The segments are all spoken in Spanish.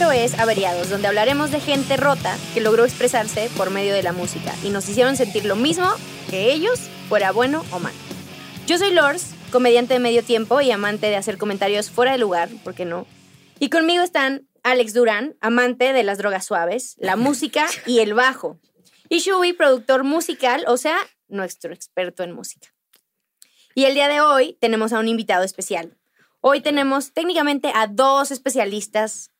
Es Averiados, donde hablaremos de gente rota que logró expresarse por medio de la música y nos hicieron sentir lo mismo que ellos, fuera bueno o mal. Yo soy Lors, comediante de medio tiempo y amante de hacer comentarios fuera de lugar, ¿por qué no? Y conmigo están Alex Durán, amante de las drogas suaves, la música y el bajo. Y Shubi, productor musical, o sea, nuestro experto en música. Y el día de hoy tenemos a un invitado especial. Hoy tenemos técnicamente a dos especialistas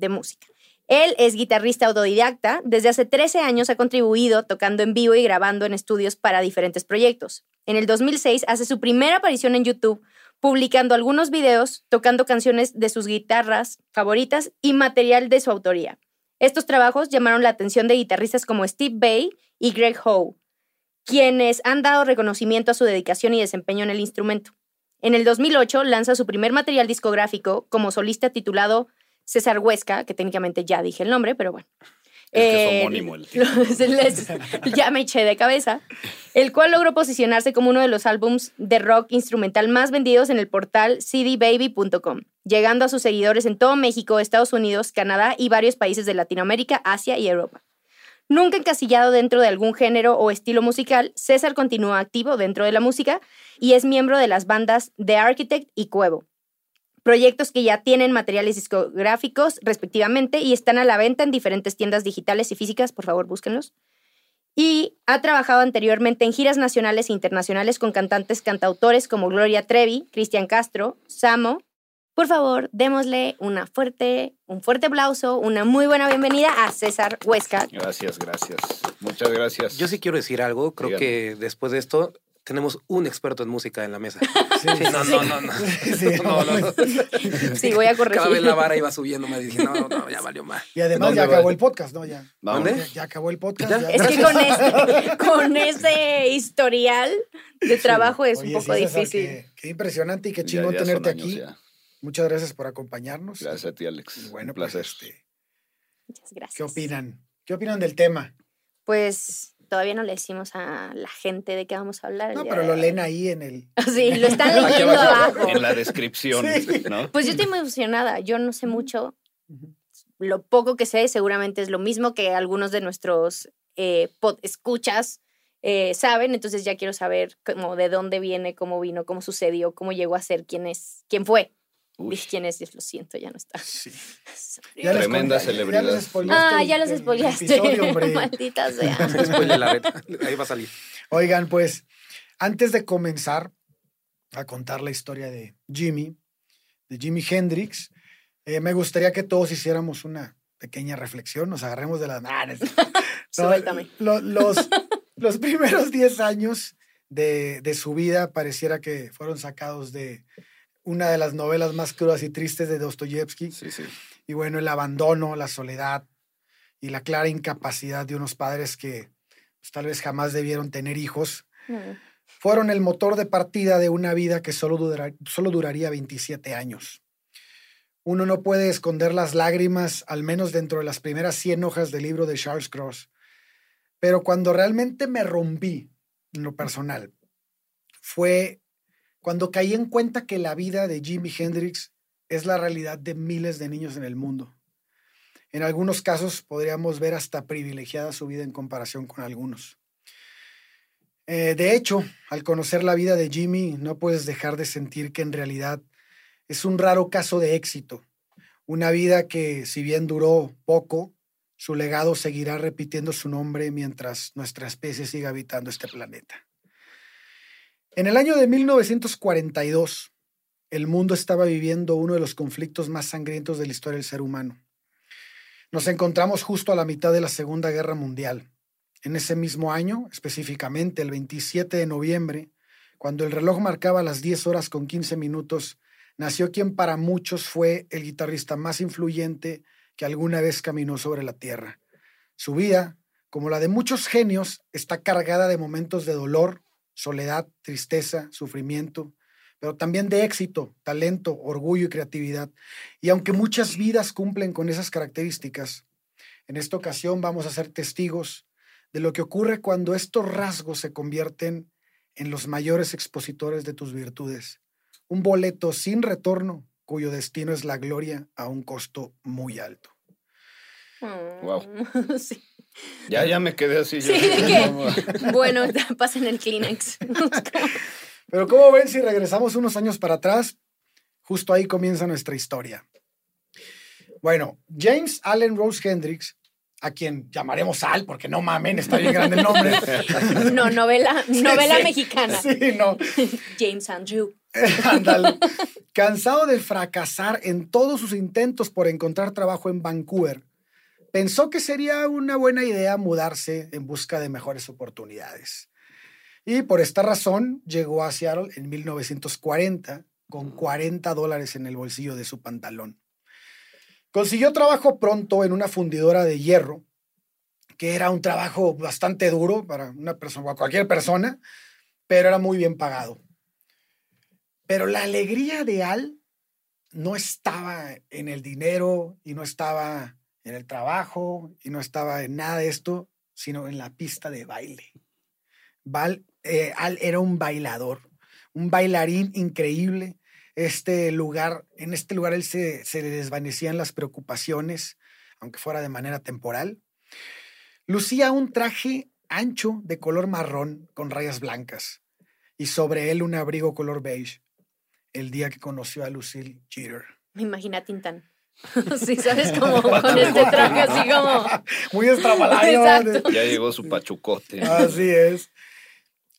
de música. Él es guitarrista autodidacta. Desde hace 13 años ha contribuido tocando en vivo y grabando en estudios para diferentes proyectos. En el 2006 hace su primera aparición en YouTube, publicando algunos videos tocando canciones de sus guitarras favoritas y material de su autoría. Estos trabajos llamaron la atención de guitarristas como Steve Bay y Greg Howe, quienes han dado reconocimiento a su dedicación y desempeño en el instrumento. En el 2008 lanza su primer material discográfico como solista titulado César Huesca, que técnicamente ya dije el nombre, pero bueno. Es que es homónimo el ya me eché de cabeza. El cual logró posicionarse como uno de los álbums de rock instrumental más vendidos en el portal cdbaby.com, llegando a sus seguidores en todo México, Estados Unidos, Canadá y varios países de Latinoamérica, Asia y Europa. Nunca encasillado dentro de algún género o estilo musical, César continúa activo dentro de la música y es miembro de las bandas The Architect y Cuevo, proyectos que ya tienen materiales discográficos respectivamente y están a la venta en diferentes tiendas digitales y físicas, por favor búsquenlos. Y ha trabajado anteriormente en giras nacionales e internacionales con cantantes cantautores como Gloria Trevi, Cristian Castro, Samo. Por favor, démosle una fuerte, un fuerte aplauso, una muy buena bienvenida a César Huesca. Gracias, gracias. Muchas gracias. Yo sí quiero decir algo. Creo Dígame. que después de esto tenemos un experto en música en la mesa. Sí, no, no, no, no. No, no, no. Sí, voy a Cada vez corregir. la vara iba subiendo más. Dije, no, no, ya valió más. Y además ya ¿Dónde acabó el podcast, ¿no? Ya, Vámonos. ya, ya acabó el podcast. ¿Ya? ya. Es que con ese, con ese historial de trabajo es Oye, un poco difícil. Qué, qué impresionante y qué chingón tenerte años aquí. ya. Muchas gracias por acompañarnos. Gracias a ti, Alex. Y bueno, Un placer. pues, este, Muchas gracias. ¿qué opinan? ¿Qué opinan del tema? Pues todavía no le decimos a la gente de qué vamos a hablar. No, pero de lo leen ahí en el... Sí, lo están leyendo abajo, abajo. En la descripción, Sí. ¿no? Pues yo estoy muy emocionada. Yo no sé mucho. Lo poco que sé seguramente es lo mismo que algunos de nuestros eh, pod- escuchas eh, saben. Entonces ya quiero saber cómo, de dónde viene, cómo vino, cómo sucedió, cómo llegó a ser, quién es, quién fue. Uy, quién es, lo siento, ya no está. Sí. Ya Tremenda ya celebridad. spoileaste Ah, el- ya los spoileaste. Maldita sea. La red. Ahí va a salir. Oigan, pues, antes de comenzar a contar la historia de Jimmy, de Jimi Hendrix, eh, me gustaría que todos hiciéramos una pequeña reflexión, nos agarremos de las manos. Suéltame. los, los primeros 10 años de, de su vida pareciera que fueron sacados de una de las novelas más crudas y tristes de Dostoyevsky. Sí, sí. Y bueno, el abandono, la soledad y la clara incapacidad de unos padres que pues, tal vez jamás debieron tener hijos, Mm. fueron el motor de partida de una vida que solo, dura- solo duraría 27 años. Uno no puede esconder las lágrimas, al menos dentro de las primeras 100 hojas del libro de Charles Cross. Pero cuando realmente me rompí, en lo personal, fue cuando caí en cuenta que la vida de Jimi Hendrix es la realidad de miles de niños en el mundo. En algunos casos podríamos ver hasta privilegiada su vida en comparación con algunos. Eh, de hecho, al conocer la vida de Jimmy, no puedes dejar de sentir que en realidad es un raro caso de éxito. Una vida que, si bien duró poco, su legado seguirá repitiendo su nombre mientras nuestra especie siga habitando este planeta. En el año de 1942, el mundo estaba viviendo uno de los conflictos más sangrientos de la historia del ser humano. Nos encontramos justo a la mitad de la Segunda Guerra Mundial. En ese mismo año, específicamente el 27 de noviembre, cuando el reloj marcaba las 10 horas con 15 minutos, nació quien para muchos fue el guitarrista más influyente que alguna vez caminó sobre la tierra. Su vida, como la de muchos genios, está cargada de momentos de dolor, soledad, tristeza, sufrimiento, pero también de éxito, talento, orgullo y creatividad. Y aunque muchas vidas cumplen con esas características, en esta ocasión vamos a ser testigos de lo que ocurre cuando estos rasgos se convierten en los mayores expositores de tus virtudes. Un boleto sin retorno cuyo destino es la gloria a un costo muy alto. Wow. Sí. Ya, ya me quedé así. Sí, yo. ¿de qué? Bueno, pasen el Kleenex. Pero como ven, si regresamos unos años para atrás, justo ahí comienza nuestra historia. Bueno, James Allen Rose Hendrix, a quien llamaremos Al, porque no mamen, está bien grande el nombre. No, novela, novela sí. mexicana. Sí, no. James Andrew. Ándale. Cansado de fracasar en todos sus intentos por encontrar trabajo en Vancouver, pensó que sería una buena idea mudarse en busca de mejores oportunidades. Y por esta razón llegó a Seattle en 1940 con 40 dólares en el bolsillo de su pantalón. Consiguió trabajo pronto en una fundidora de hierro, que era un trabajo bastante duro para una persona, cualquier persona, pero era muy bien pagado. Pero la alegría de Al no estaba en el dinero y no estaba en el trabajo y no estaba en nada de esto, sino en la pista de baile. Val, eh, Al era un bailador, un bailarín increíble. Este lugar, en este lugar él se, se desvanecían las preocupaciones, aunque fuera de manera temporal. Lucía un traje ancho de color marrón con rayas blancas y sobre él un abrigo color beige. El día que conoció a Lucille Jeter. Me imagina Tintán. Sí, ¿sabes? Como con este traje así como... Muy extravagante. Ya llegó su pachucote. Así es.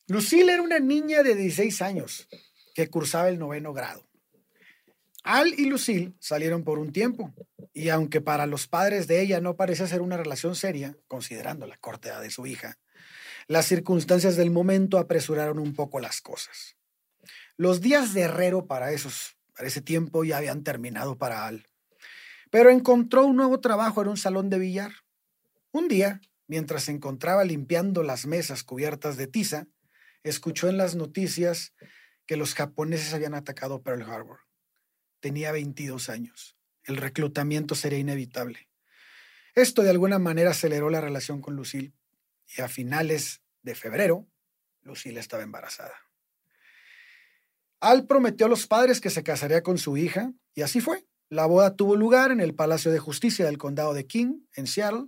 Lucille era una niña de 16 años que cursaba el noveno grado. Al y Lucille salieron por un tiempo, y aunque para los padres de ella no parecía ser una relación seria, considerando la corta edad de su hija, las circunstancias del momento apresuraron un poco las cosas. Los días de herrero para, esos, para ese tiempo ya habían terminado para Al, pero encontró un nuevo trabajo en un salón de billar. Un día, mientras se encontraba limpiando las mesas cubiertas de tiza, escuchó en las noticias que los japoneses habían atacado Pearl Harbor. Tenía 22 años. El reclutamiento sería inevitable. Esto de alguna manera aceleró la relación con Lucille y a finales de febrero, Lucille estaba embarazada. Al prometió a los padres que se casaría con su hija y así fue. La boda tuvo lugar en el Palacio de Justicia del Condado de King, en Seattle.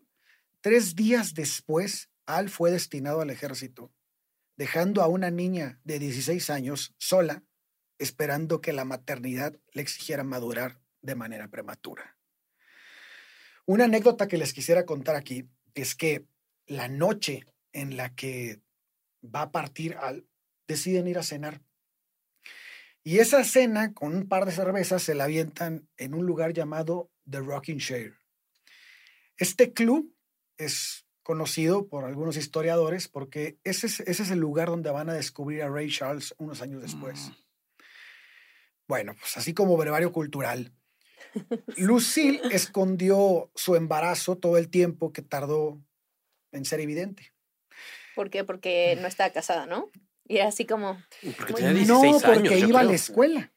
Tres días después, Al fue destinado al ejército, dejando a una niña de 16 años sola, esperando que la maternidad le exigiera madurar de manera prematura. Una anécdota que les quisiera contar aquí es que la noche en la que va a partir Al, deciden ir a cenar. Y esa cena, con un par de cervezas, se la avientan en un lugar llamado The Rocking Chair. Este club es conocido por algunos historiadores porque ese es, ese es el lugar donde van a descubrir a Ray Charles unos años después. Mm. Bueno, pues así como brevario cultural. Lucille escondió su embarazo todo el tiempo que tardó en ser evidente. ¿Por qué? Porque no estaba casada, ¿no? Y era así como... Porque tenía bien. 16 no, porque años. yo iba a la creo. escuela.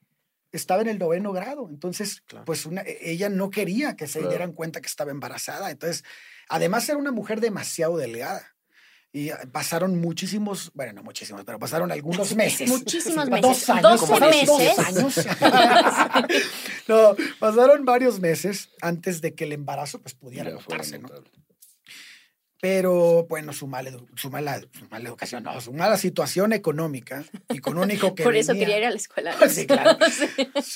Estaba en el noveno grado. Entonces, Claro. pues una- ella no quería que se Claro. dieran cuenta que estaba embarazada. Entonces, además era una mujer demasiado delgada. Y ah, pasaron muchísimos, bueno, no muchísimos, pero pasaron algunos meses. Muchísimos meses. Dos años. 12 como pasaron dos meses. años. no, pasaron varios meses antes de que el embarazo pues, pudiera notarse, ¿no? notable. Pero, bueno, su mala, edu- su mala, su mala educación, no, su mala situación económica y con un hijo que Por eso quería ir a la escuela. Sí, claro.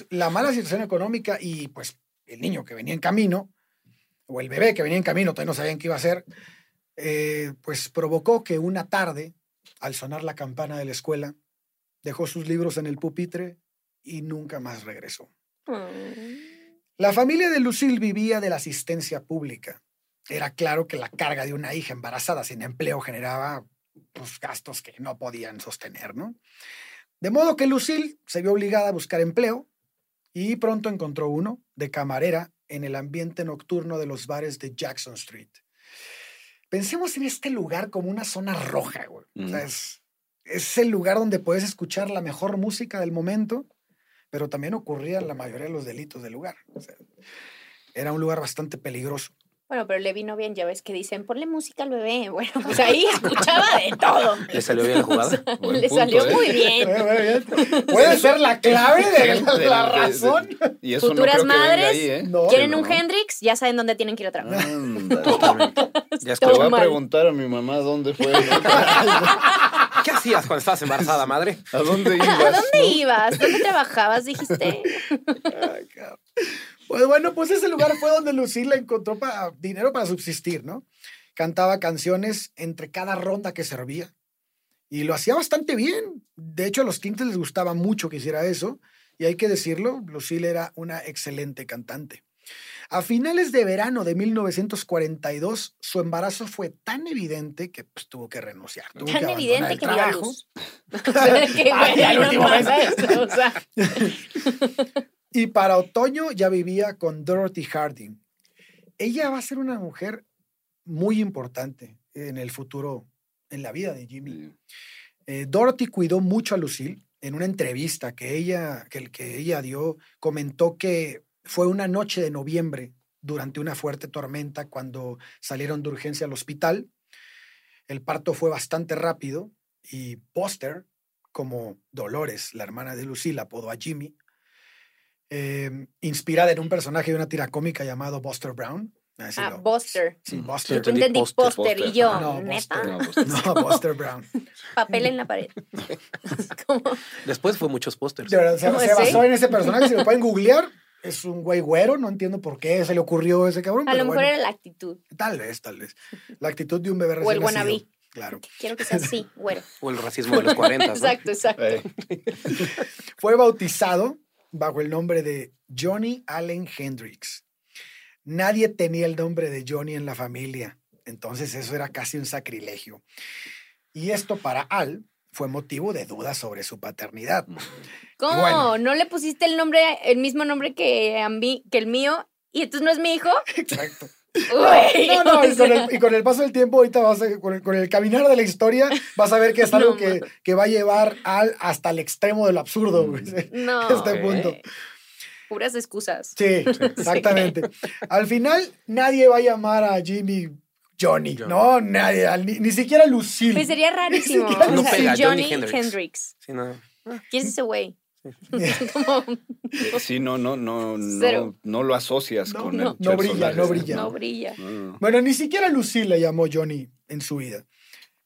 La mala situación económica y pues el niño que venía en camino, o el bebé que venía en camino, todavía no sabían qué iba a hacer, eh, pues provocó que una tarde, al sonar la campana de la escuela, dejó sus libros en el pupitre y nunca más regresó. Mm. La familia de Lucille vivía de la asistencia pública. Era claro que la carga de una hija embarazada sin empleo generaba pues, gastos que no podían sostener, ¿no? De modo que Lucille se vio obligada a buscar empleo y pronto encontró uno de camarera en el ambiente nocturno de los bares de Jackson Street. Pensemos en este lugar como una zona roja, güey. O sea, Mm. es, es el lugar donde puedes escuchar la mejor música del momento, pero también ocurrían la mayoría de los delitos del lugar. O sea, era un lugar bastante peligroso. Bueno, pero le vino bien, ya ves que dicen, ponle música al bebé. Bueno, pues ahí escuchaba de todo. ¿Le salió bien la jugada? Le punto, salió ¿eh? muy bien. Puede ser la clave de la, De- la de- de- razón. Y eso Futuras no madres, ahí, ¿eh? No. ¿Quieren No. un Hendrix? Ya saben dónde tienen que ir a trabajar. Totalmente. Ya Te voy a preguntar a mi mamá dónde fue. ¿Qué hacías cuando estabas embarazada, madre? ¿A dónde ibas? ¿A dónde no? ibas? ¿Dónde trabajabas? Dijiste. Ay, cabrón. Pues bueno, pues ese lugar fue donde Lucila encontró pa- dinero para subsistir, ¿no? Cantaba canciones entre cada ronda que servía. Y lo hacía bastante bien. De hecho, a los clientes les gustaba mucho que hiciera eso. Y hay que decirlo, Lucille era una excelente cantante. A finales de verano de 1942, su embarazo fue tan evidente que pues, tuvo que renunciar. tuvo que Tan abandonar evidente el que trabajo. luz. O sea, que, Ay, al no último mes. mames, o sea, Y para otoño ya vivía con Dorothy Harding. Ella va a ser una mujer muy importante en el futuro, en la vida de Jimmy. Eh, Dorothy cuidó mucho a Lucille. En una entrevista que ella, que, que ella dio, comentó que fue una noche de noviembre durante una fuerte tormenta cuando salieron de urgencia al hospital. El parto fue bastante rápido y Buster, como Dolores, la hermana de Lucille, apodó a Jimmy, eh, inspirada en un personaje de una tira cómica llamado Buster Brown. Así ah, lo- Buster. Sí, Buster. Yo entendí póster y yo, No, neta. No, No, Buster Brown. papel en la pared. Como, Después fue muchos pósters. Se, ¿Cómo basó en ese personaje, si lo pueden googlear. Es un güey güero, no entiendo por qué se le ocurrió ese cabrón. a lo mejor bueno, era la actitud. Tal vez, tal vez. La actitud de un bebé O el recién nacido. wannabe. Claro. Quiero que sea así, güero. O el racismo de los 40. ¿no? Exacto, exacto. eh, Fue bautizado bajo el nombre de Johnny Allen Hendrix. Nadie tenía el nombre de Johnny en la familia, entonces eso era casi un sacrilegio. Y esto para Al fue motivo de dudas sobre su paternidad. ¿Cómo? Bueno. ¿No le pusiste el nombre, el mismo nombre que, a mí, que el mío? ¿Y entonces no es mi hijo? Exacto. No, no, y con, el, y con el paso del tiempo, ahorita vas a, con, el, con el caminar de la historia, vas a ver que es algo No, que, que va a llevar al, hasta el extremo del absurdo. güey. No, este punto. Puras excusas. Sí, exactamente. Al final, nadie va a llamar a Jimmy Johnny. Johnny. No, nadie. Ni, ni siquiera Lucille. Pues sería rarísimo. no pega, Johnny Johnny Hendrix. Hendrix. Sí, no. ¿Quién es ese güey? Como, sí, no, no, no, no, no lo asocias No, con no. el No brilla, no brilla. no brilla. No, no. Bueno, ni siquiera Lucille le llamó Johnny en su vida.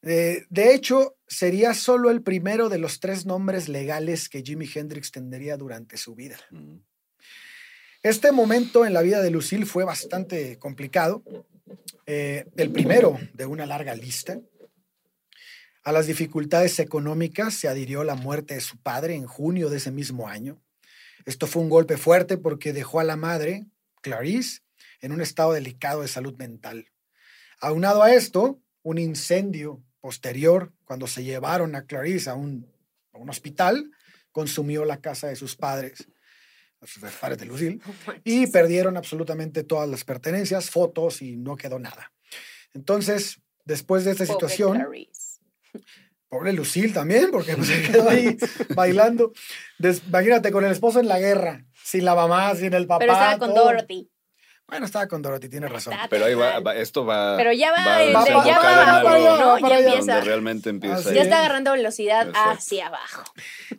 Eh, de hecho, sería solo el primero de los tres nombres legales que Jimi Hendrix tendría durante su vida. Mm. Este momento en la vida de Lucille fue bastante complicado. Eh, el primero de una larga lista. A las dificultades económicas se adhirió la muerte de su padre en junio de ese mismo año. Esto fue un golpe fuerte porque dejó a la madre, Clarice, en un estado delicado de salud mental. Aunado a esto, un incendio posterior, cuando se llevaron a Clarice a un, a un hospital, consumió la casa de sus padres, sus padres de Lucille, y perdieron absolutamente todas las pertenencias, fotos y no quedó nada. Entonces, después de esta Pobre situación, Clarice. Pobre Lucille también, porque pues, se quedó ahí bailando. Des- imagínate, con el esposo en la guerra, sin la mamá, sin el papá. Pero estaba con todo. Dorothy. Bueno, estaba con Dorothy, tienes razón. Está Pero ahí va, esto va. Pero ya va, ya va, algo Ya allá. empieza. Donde realmente empieza. Ya es. está agarrando velocidad Exacto. hacia abajo.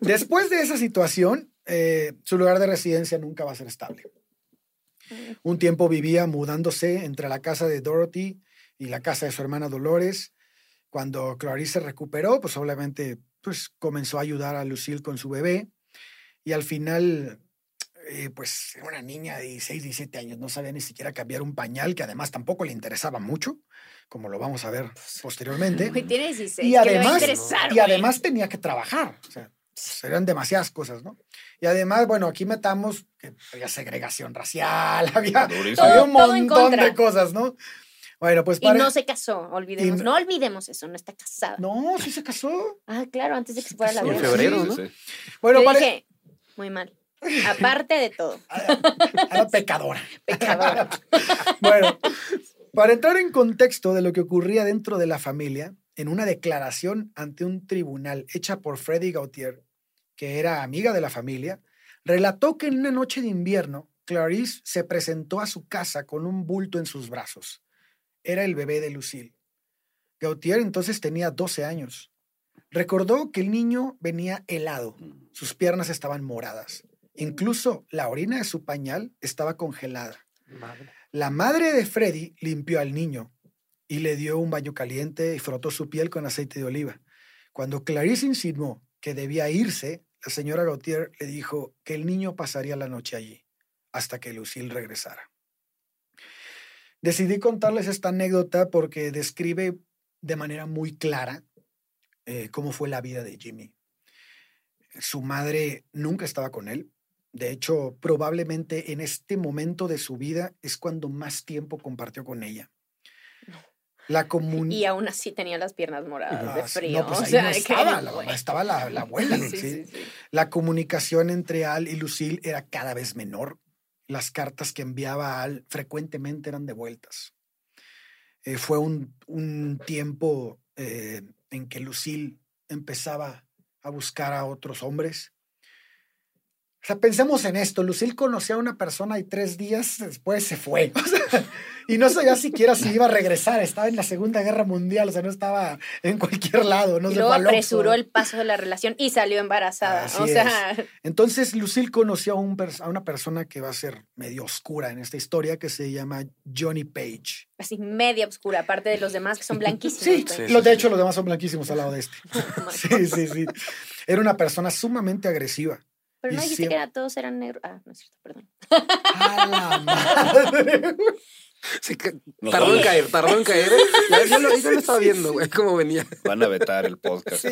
Después de esa situación, eh, su lugar de residencia nunca va a ser estable. Un tiempo vivía mudándose entre la casa de Dorothy y la casa de su hermana Dolores. Cuando Clarice se recuperó, pues obviamente pues, comenzó a ayudar a Lucille con su bebé. Y al final, eh, pues era una niña de 16, 17 años, no sabía ni siquiera cambiar un pañal, que además tampoco le interesaba mucho, como lo vamos a ver posteriormente. Güey, tiene 16. Y ¿qué le va a además, y además tenía que trabajar. O sea, pues, eran demasiadas cosas, ¿no? Y además, bueno, aquí metamos que había segregación racial, había, había un montón de cosas, ¿no? Bueno, pues Y no se casó, olvidemos. Y- No olvidemos eso, no está casada. No, sí se casó. Ah, claro, antes de que se fuera a la En febrero, Sí, ¿no? sí. Bueno, Yo para... dije, muy mal. Aparte de todo, Era pecadora. pecadora. Bueno, para entrar en contexto de lo que ocurría dentro de la familia, en una declaración ante un tribunal hecha por Freddy Gautier, que era amiga de la familia, relató que en una noche de invierno, Clarice se presentó a su casa con un bulto en sus brazos. Era el bebé de Lucille. Gautier entonces tenía 12 años. Recordó que el niño venía helado, sus piernas estaban moradas. Incluso la orina de su pañal estaba congelada. Madre. La madre de Freddy limpió al niño y le dio un baño caliente y frotó su piel con aceite de oliva. Cuando Clarice insinuó que debía irse, la señora Gautier le dijo que el niño pasaría la noche allí hasta que Lucille regresara. Decidí contarles esta anécdota porque describe de manera muy clara eh, cómo fue la vida de Jimmy. Su madre nunca estaba con él, de hecho, probablemente en este momento de su vida es cuando más tiempo compartió con ella. La comun... Y aún así tenía las piernas moradas de Ah, frío. No, pues o ahí sea, no que, estaba, la mamá, estaba la, la abuela. Sí, ¿sí? sí, sí. La comunicación entre Al y Lucille era cada vez menor. Las cartas que enviaba Al frecuentemente eran devueltas. Eh, fue un, un tiempo eh, en que Lucille empezaba a buscar a otros hombres. O sea, pensemos en esto. Lucille conocía a una persona y tres días después se fue. O sea, y no sabía siquiera si iba a regresar. Estaba en la Segunda Guerra Mundial. O sea, no estaba en cualquier lado. No y luego apresuró el paso de la relación y salió embarazada. Así o sea, Entonces, Lucille conoció a, un pers- a una persona que va a ser medio oscura en esta historia, que se llama Johnny Page. así media oscura, aparte de los demás que son blanquísimos. Sí, los, de hecho, los demás son blanquísimos al lado de este. Oh Sí, sí, sí. Era una persona sumamente agresiva. Pero no Y dijiste siempre- que era, todos eran negros. Ah, no es cierto, perdón. ¡A la madre! Sí, que Nos tardó en caer, tardó en caer. ¿eh? Yo lo, yo lo estaba viendo, güey, cómo venía. Van a vetar el podcast.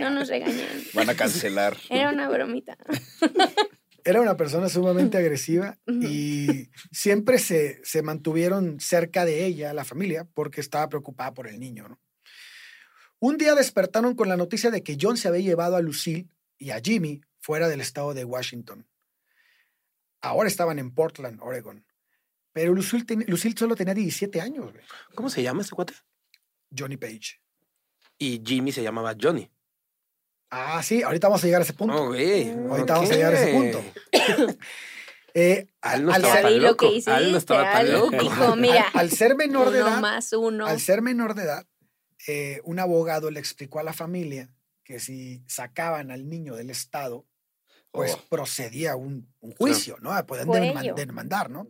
No nos regañen. Van a cancelar. Era una bromita. Era una persona sumamente agresiva y siempre se, se mantuvieron cerca de ella, la familia, porque estaba preocupada por el niño. ¿no? Un día despertaron con la noticia de que John se había llevado a Lucille y a Jimmy fuera del estado de Washington. Ahora estaban en Portland, Oregon. Pero Lucille, ten- Lucille solo tenía 17 años, güey. ¿Cómo se llama este cuate? Johnny Page. Y Jimmy se llamaba Johnny. Ah, sí, ahorita vamos a llegar a ese punto. Ahorita vamos a llegar a ese punto. Eh, Al no al, ser, lo que hiciste. Al no estaba tan Al loco. dijo, mira, al- al ser menor de edad, más uno. Al ser menor de edad, eh, un abogado le explicó a la familia que si sacaban al niño del Estado, pues Oh. procedía un, un juicio, ¿no? Pueden Cuello. deman- demandar, ¿no?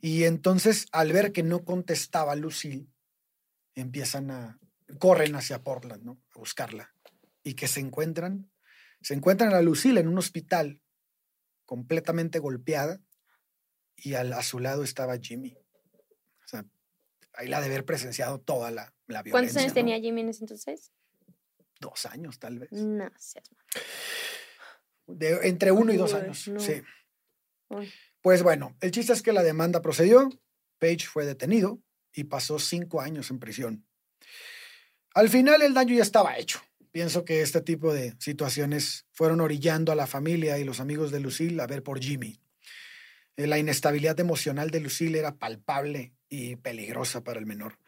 Y entonces, al ver que no contestaba Lucille, empiezan a, corren hacia Portland, ¿no? A buscarla. Y que se encuentran, se encuentran a Lucille en un hospital completamente golpeada y al- a su lado estaba Jimmy. O sea, ahí la de haber presenciado toda la, la violencia. ¿Cuántos años ¿no? tenía Jimmy en ese entonces? Dos años, tal vez. No seas De- entre uno y dos años. no. Sí. Pues bueno, el chiste es que la demanda procedió, Page fue detenido y pasó cinco años en prisión. Al final el daño ya estaba hecho. Pienso que este tipo de situaciones fueron orillando a la familia y los amigos de Lucille a ver por Jimmy. Eh, La inestabilidad emocional de Lucille era palpable y peligrosa para el menor.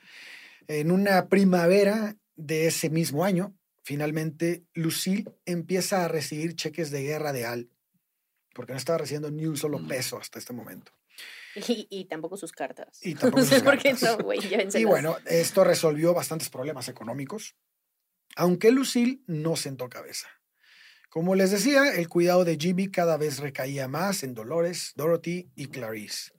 En una primavera de ese mismo año, finalmente Lucille empieza a recibir cheques de guerra de Al porque no estaba recibiendo ni un solo Mm. peso hasta este momento. Y, y tampoco sus cartas. Y tampoco no sé sus por qué cartas. no, güey. Y bueno, esto resolvió bastantes problemas económicos, aunque Lucille no sentó cabeza. Como les decía, el cuidado de Jimmy cada vez recaía más en Dolores, Dorothy y Clarice.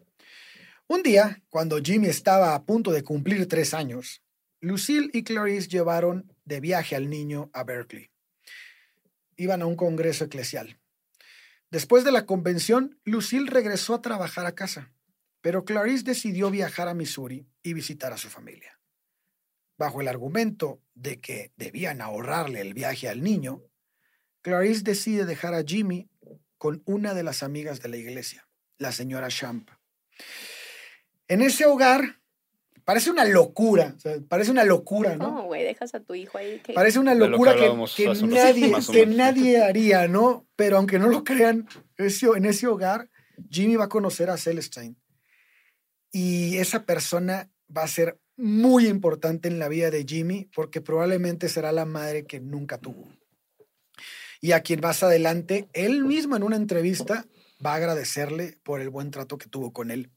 Un día, cuando Jimmy estaba a punto de cumplir tres años, Lucille y Clarice llevaron de viaje al niño a Berkeley. Iban a un congreso eclesial. Después de la convención, Lucille regresó a trabajar a casa, pero Clarice decidió viajar a Missouri y visitar a su familia. Bajo el argumento de que debían ahorrarle el viaje al niño, Clarice decide dejar a Jimmy con una de las amigas de la iglesia, la señora Champ. En ese hogar, parece una locura, o sea, parece una locura, ¿no? ¿Cómo, güey? Dejas a tu hijo ahí. que- Parece una De lo que locura que, nadie, que nadie haría, ¿no? Pero aunque no lo crean, ese- en ese hogar, Jimmy va a conocer a Celestine. Y esa persona va a ser muy importante en la vida de Jimmy porque probablemente será la madre que nunca tuvo. Y a quien más adelante, él mismo en una entrevista va a agradecerle por el buen trato que tuvo con él.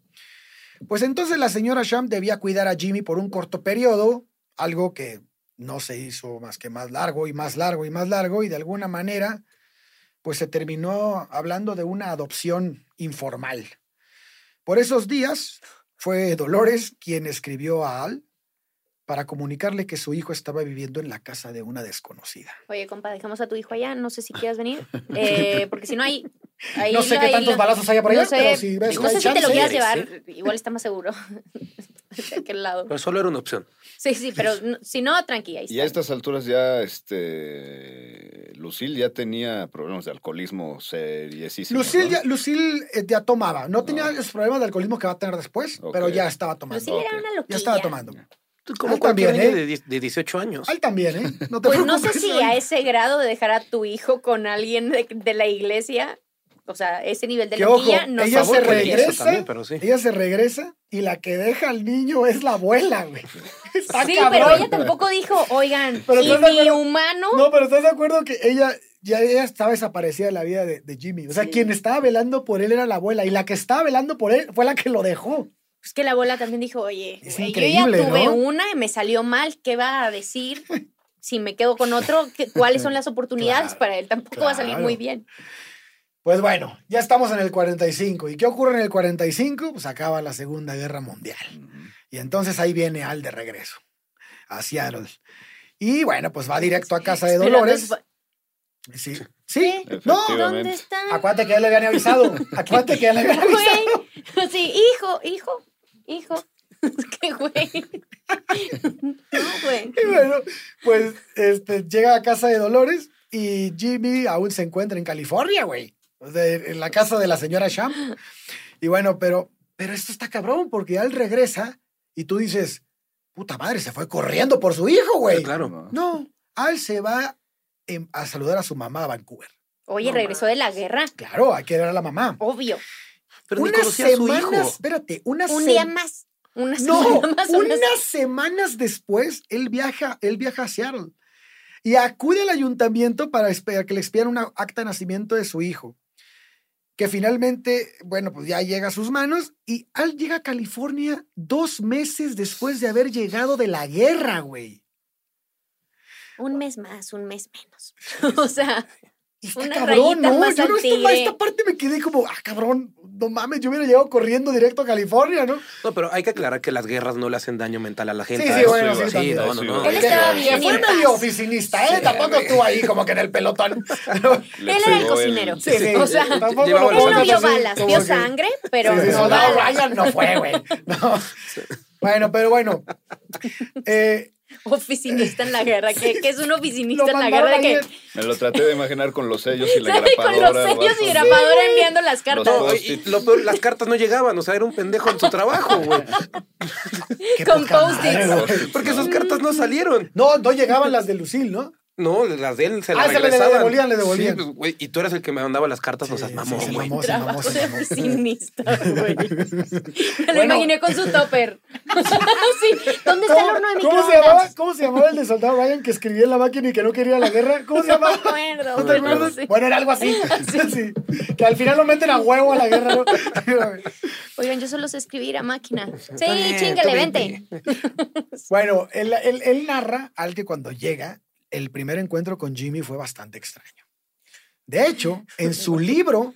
Pues entonces la señora Sham debía cuidar a Jimmy por un corto periodo, algo que no se hizo más que más largo y más largo y más largo, y de alguna manera, pues se terminó hablando de una adopción informal. Por esos días fue Dolores quien escribió a Al para comunicarle que su hijo estaba viviendo en la casa de una desconocida. Oye, compa, dejamos a tu hijo allá. No sé si quieras venir. Eh, porque si no hay. Ahí No sé lo- qué tantos lo- balazos haya por no allá, sé, pero si ves No sé si te lo quieras Sí, llevar. Igual está más seguro. de aquel lado. Pero solo era una opción. Sí, sí, pero no- si no, tranqui, ahí Y a estas alturas ya, este, Lucille ya tenía problemas de alcoholismo seriesísimos. Lucille, ¿no? ya, Lucille eh, ya tomaba. No tenía Ah. los problemas de alcoholismo que va a tener después, pero ya estaba tomando. Lucille era una Ya loquilla. estaba tomando. Como también, niño ¿eh? de, de 18 años. Al también, ¿eh? No te Pues no sé si a ese grado de dejar a tu hijo con alguien de, de la iglesia, o sea, ese nivel de loquilla, no ella se regresa. también, pero sí. Ella se regresa y la que deja al niño es la abuela, güey. Está Sí, cabrón. pero ella tampoco dijo, oigan, Pero y ¿estás de mi acuerdo? humano. No, pero ¿estás de acuerdo que ella ya ella estaba desaparecida de la vida de, de Jimmy? O sea, Sí. quien estaba velando por él era la abuela y la que estaba velando por él fue la que lo dejó. Es que la abuela también dijo, oye, Es güey, yo ya tuve ¿no? una y me salió mal, ¿qué va a decir? Si me quedo con otro, ¿qué- ¿cuáles son las oportunidades Claro, para él? Tampoco va a salir muy bien. Pues bueno, ya estamos en el 45. ¿Y qué ocurre en el 45? Pues acaba la Segunda Guerra Mundial. Y entonces ahí viene Al de regreso a Seattle. Y bueno, pues va directo a casa de Dolores. Sí. Sí. No. ¿Dónde está? acuérdate que ya le habían avisado. Acuérdate que ya le habían avisado. Güey, sí, hijo, hijo, hijo. ¿Qué güey? No, güey. Y bueno, pues este, llega a casa de Dolores y Jimmy aún se encuentra en California, güey. Sea, en la casa de la señora Champ. Y bueno, pero, pero esto está cabrón porque Al regresa y tú dices, puta madre, se fue corriendo por su hijo, güey. Claro. No. No, Al se va a saludar a su mamá a Vancouver. Oye, regresó de la guerra. Claro, hay que ver a la mamá. Obvio. Pero ni unas conocía a su semanas, hijo. espérate, unas Un día más. Una No, más. unas- semanas después, él viaja, él viaja a Seattle y acude al ayuntamiento para que le expieran una acta de nacimiento de su hijo, que finalmente, bueno, pues ya llega a sus manos y Al llega a California dos meses después de haber llegado de la guerra, güey. Un mes más, un mes menos. o sea, está cabrón, ¿no? más Yo no, esta, esta parte me quedé como, ah, cabrón, no mames, yo hubiera llegado corriendo directo a California, ¿no? No, pero hay que aclarar que las guerras no le hacen daño mental a la gente. Sí, sí, Eso bueno, sí, también. no, no. Él estaba bien fue medio oficinista, ¿eh? Sí, Tampoco estuvo ahí como que en el pelotón. Él era el cocinero. Sí, sí. O sea, él no vio balas, vio sangre, pero Sí, sí, sí. no. Ryan no fue, güey. No. Bueno, pero bueno. Eh, Oficinista en la guerra. ¿Qué, qué es un oficinista en la guerra? Que, Me lo traté de imaginar con los sellos y la ¿sabe? Con grapadora. los sellos y grapadora enviando las cartas. Los No, y lo peor, las cartas no llegaban, o sea, era un pendejo en su trabajo, güey. Con post-its. güey. Porque sus cartas no salieron. No, no llegaban las de Lucille, ¿no? No, las de él se Ah, las se le regresaban. devolvían, le devolvían. Sí, pues, güey, y tú eras el que me mandaba las cartas, no Sí, sí, güey. mamó, se mamó, Trabajo de oficinista, güey. Me lo Bueno. imaginé con su topper. sí. ¿Dónde está el horno de ¿Cómo se, llamaba, ¿Cómo se llamaba el de soldado Ryan que escribía en la máquina y que no quería la guerra? ¿Cómo se No me llamaba? acuerdo. ¿No te acuerdas? sí. Bueno, era algo así. Sí. Que al final lo meten a huevo a la guerra. ¿no? Oigan, yo solo sé escribir a máquina. Sí, chingale, vente. Bueno, él, él- él narra al que cuando llega, el primer encuentro con Jimmy fue bastante extraño. De hecho, en su libro,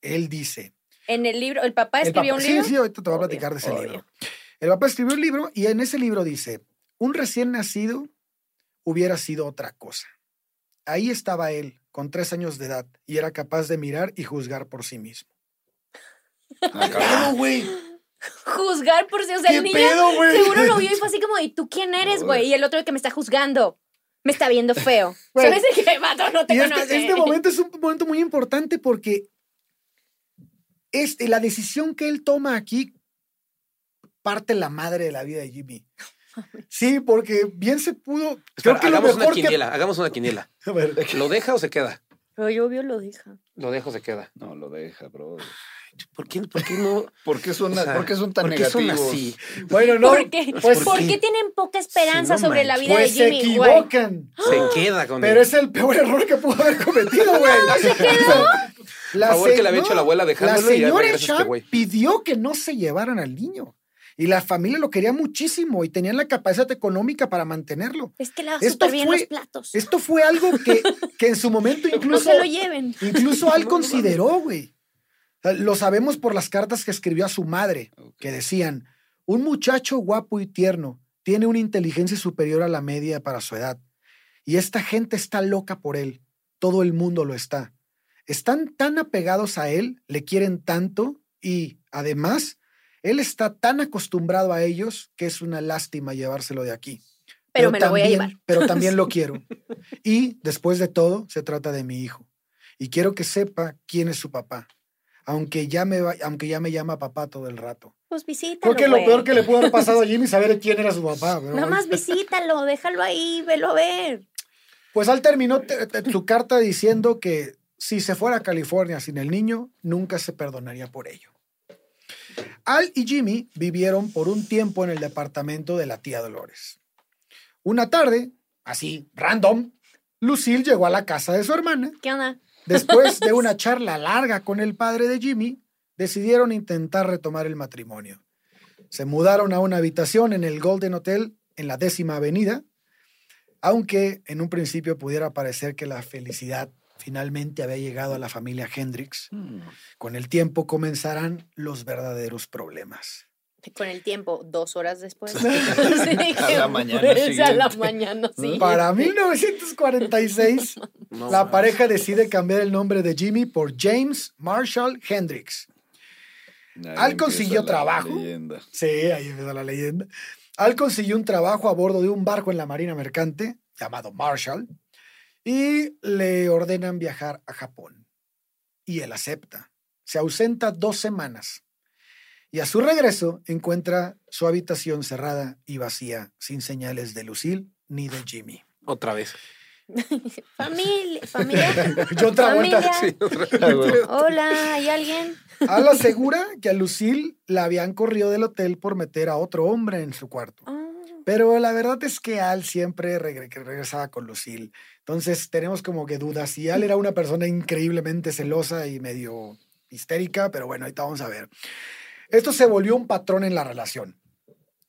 él dice... En el libro, ¿el papá el escribió papá- un libro? Sí, sí, ahorita te voy a platicar de ese obvio. libro. El papá escribió un libro y en ese libro dice, un recién nacido hubiera sido otra cosa. Ahí estaba él, con tres años de edad, y era capaz de mirar y juzgar por sí mismo. Ah, ¿Qué cabrón. pedo, güey? Juzgar por sí, o sea, ¿Qué el niño pedo, güey? seguro lo vio y fue así como, ¿y tú quién eres, güey? Y el otro que me está juzgando, me está viendo feo. Güey. ¿Sabes qué, vato? No te Y este, conoce. este momento es un momento muy importante porque este, la decisión que él toma aquí parte la madre de la vida de Jimmy. Sí, porque bien se pudo. Espera, creo que lo hagamos una que. quiniela, hagamos una quiniela. A ver, ¿Lo deja o se queda? Pero yo obvio lo deja. Lo dejo o se queda. No, lo deja, bro. ¿Por qué, por qué no? ¿Por qué son, O sea, ¿por qué son tan ¿por qué son negativos? así? Bueno, no. ¿Por qué? Pues, ¿Por qué? qué tienen poca esperanza no sobre la vida pues de se Jimmy, güey? equivocan. Se queda con Pero él. es el peor error que pudo haber cometido, güey. ¿Se quedó? La Favor que se- le había hecho la abuela dejándolo La y ya señora este pidió que no se llevaran al niño. Y la familia lo quería muchísimo y tenían la capacidad económica para mantenerlo. Es que lava Esto bien fue- los platos. Esto fue algo que, que en su momento no incluso, se lo lleven. incluso Al No, no consideró, güey. Lo sabemos por las cartas que escribió a su madre, que decían, un muchacho guapo y tierno tiene una inteligencia superior a la media para su edad. Y esta gente está loca por él. Todo el mundo lo está. Están tan apegados a él, le quieren tanto y, además, él está tan acostumbrado a ellos que es una lástima llevárselo de aquí. Pero me lo voy a llevar. Pero también lo quiero. Y después de todo, se trata de mi hijo. Y quiero que sepa quién es su papá. Aunque ya me, va- aunque ya me llama papá todo el rato. Pues visítalo, Creo que lo güey. peor que le pudo haber pasado a Jimmy es saber quién era su papá. pero Nada más visítalo, déjalo ahí, velo a ver. Pues Al terminó te- te- su carta diciendo que si se fuera a California sin el niño, nunca se perdonaría por ello. Al y Jimmy vivieron por un tiempo en el departamento de la tía Dolores. Una tarde, así, random, Lucille llegó a la casa de su hermana. ¿Qué onda? Después de una charla larga con el padre de Jimmy, decidieron intentar retomar el matrimonio. Se mudaron a una habitación en el Golden Hotel en la décima avenida, aunque en un principio pudiera parecer que la felicidad finalmente había llegado a la familia Hendrix, Mm. con el tiempo comenzarán los verdaderos problemas. Con el tiempo, dos horas después. A la mañana Pues, a la siguiente. mañana siguiente. Para 1946, No, la pareja decide cambiar el nombre de Jimmy por James Marshall Hendrix. Ahí Al consiguió trabajo. leyenda. Sí, ahí empieza la leyenda. Al consiguió un trabajo a bordo de un barco en la Marina Mercante llamado Marshall y le ordenan viajar a Japón. Y él acepta. Se ausenta dos semanas y a su regreso encuentra su habitación cerrada y vacía, sin señales de Lucille ni de Jimmy. Otra vez. Familia, familia. Yo otra vuelta. Sí, otra. Ah. Hola, ¿hay alguien? Al asegura que a Lucille la habían corrido del hotel por meter a otro hombre en su cuarto. Ah, Pero la verdad es que Al siempre regresaba con Lucille. Entonces tenemos como que dudas. Y Al era una persona increíblemente celosa y medio histérica, pero bueno, ahorita vamos a ver. Esto se volvió un patrón en la relación.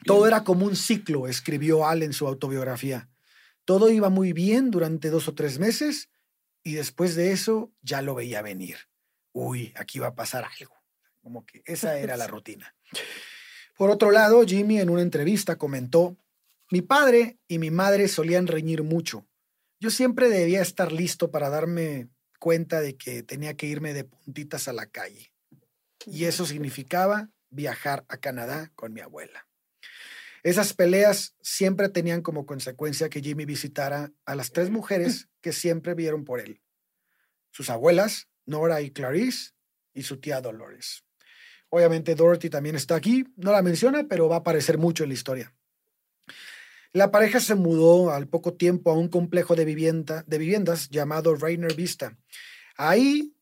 Todo era como un ciclo, escribió Al en su autobiografía. Todo iba muy bien durante dos o tres meses y después de eso ya lo veía venir. Uy, aquí va a pasar algo. Como que esa era la rutina. Por otro lado, Jimmy en una entrevista comentó, mi padre y mi madre solían reñir mucho. Yo siempre debía estar listo para darme cuenta de que tenía que irme de puntitas a la calle. Y eso significaba viajar a Canadá con mi abuela. Esas peleas siempre tenían como consecuencia que Jimmy visitara a las tres mujeres que siempre vieron por él. Sus abuelas, Nora y Clarice, y su tía Dolores. Obviamente Dorothy también está aquí, no la menciona, pero va a aparecer mucho en la historia. La pareja se mudó al poco tiempo a un complejo de, vivienda, de viviendas llamado Rainer Vista. Ahí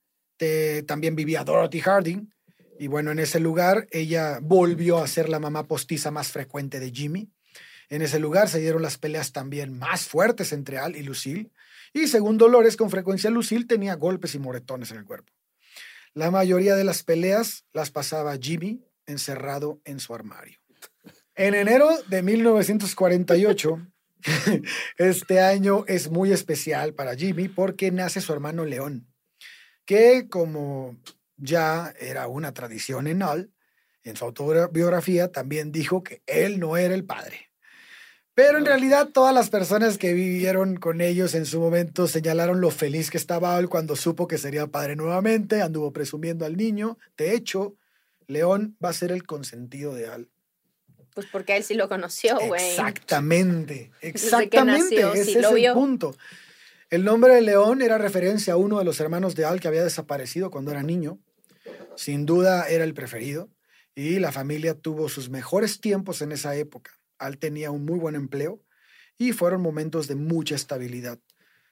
también vivía Dorothy Harding. Y bueno, en ese lugar ella volvió a ser la mamá postiza más frecuente de Jimmy. En ese lugar se dieron las peleas también más fuertes entre Al y Lucille. Y según Dolores, con frecuencia Lucille tenía golpes y moretones en el cuerpo. La mayoría de las peleas las pasaba Jimmy encerrado en su armario. En enero de 1948, este año es muy especial para Jimmy porque nace su hermano León, que como ya era una tradición en Al, en su autobiografía también dijo que él no era el padre. Pero en realidad todas las personas que vivieron con ellos en su momento señalaron lo feliz que estaba Al cuando supo que sería padre nuevamente, anduvo presumiendo al niño. De hecho, León va a ser el consentido de Al. Pues porque él sí lo conoció, güey. Exactamente, exactamente, nació, ese sí es lo el vio. punto. El nombre de León era referencia a uno de los hermanos de Al que había desaparecido cuando era niño. Sin duda era el preferido y la familia tuvo sus mejores tiempos en esa época. Al tenía un muy buen empleo y fueron momentos de mucha estabilidad.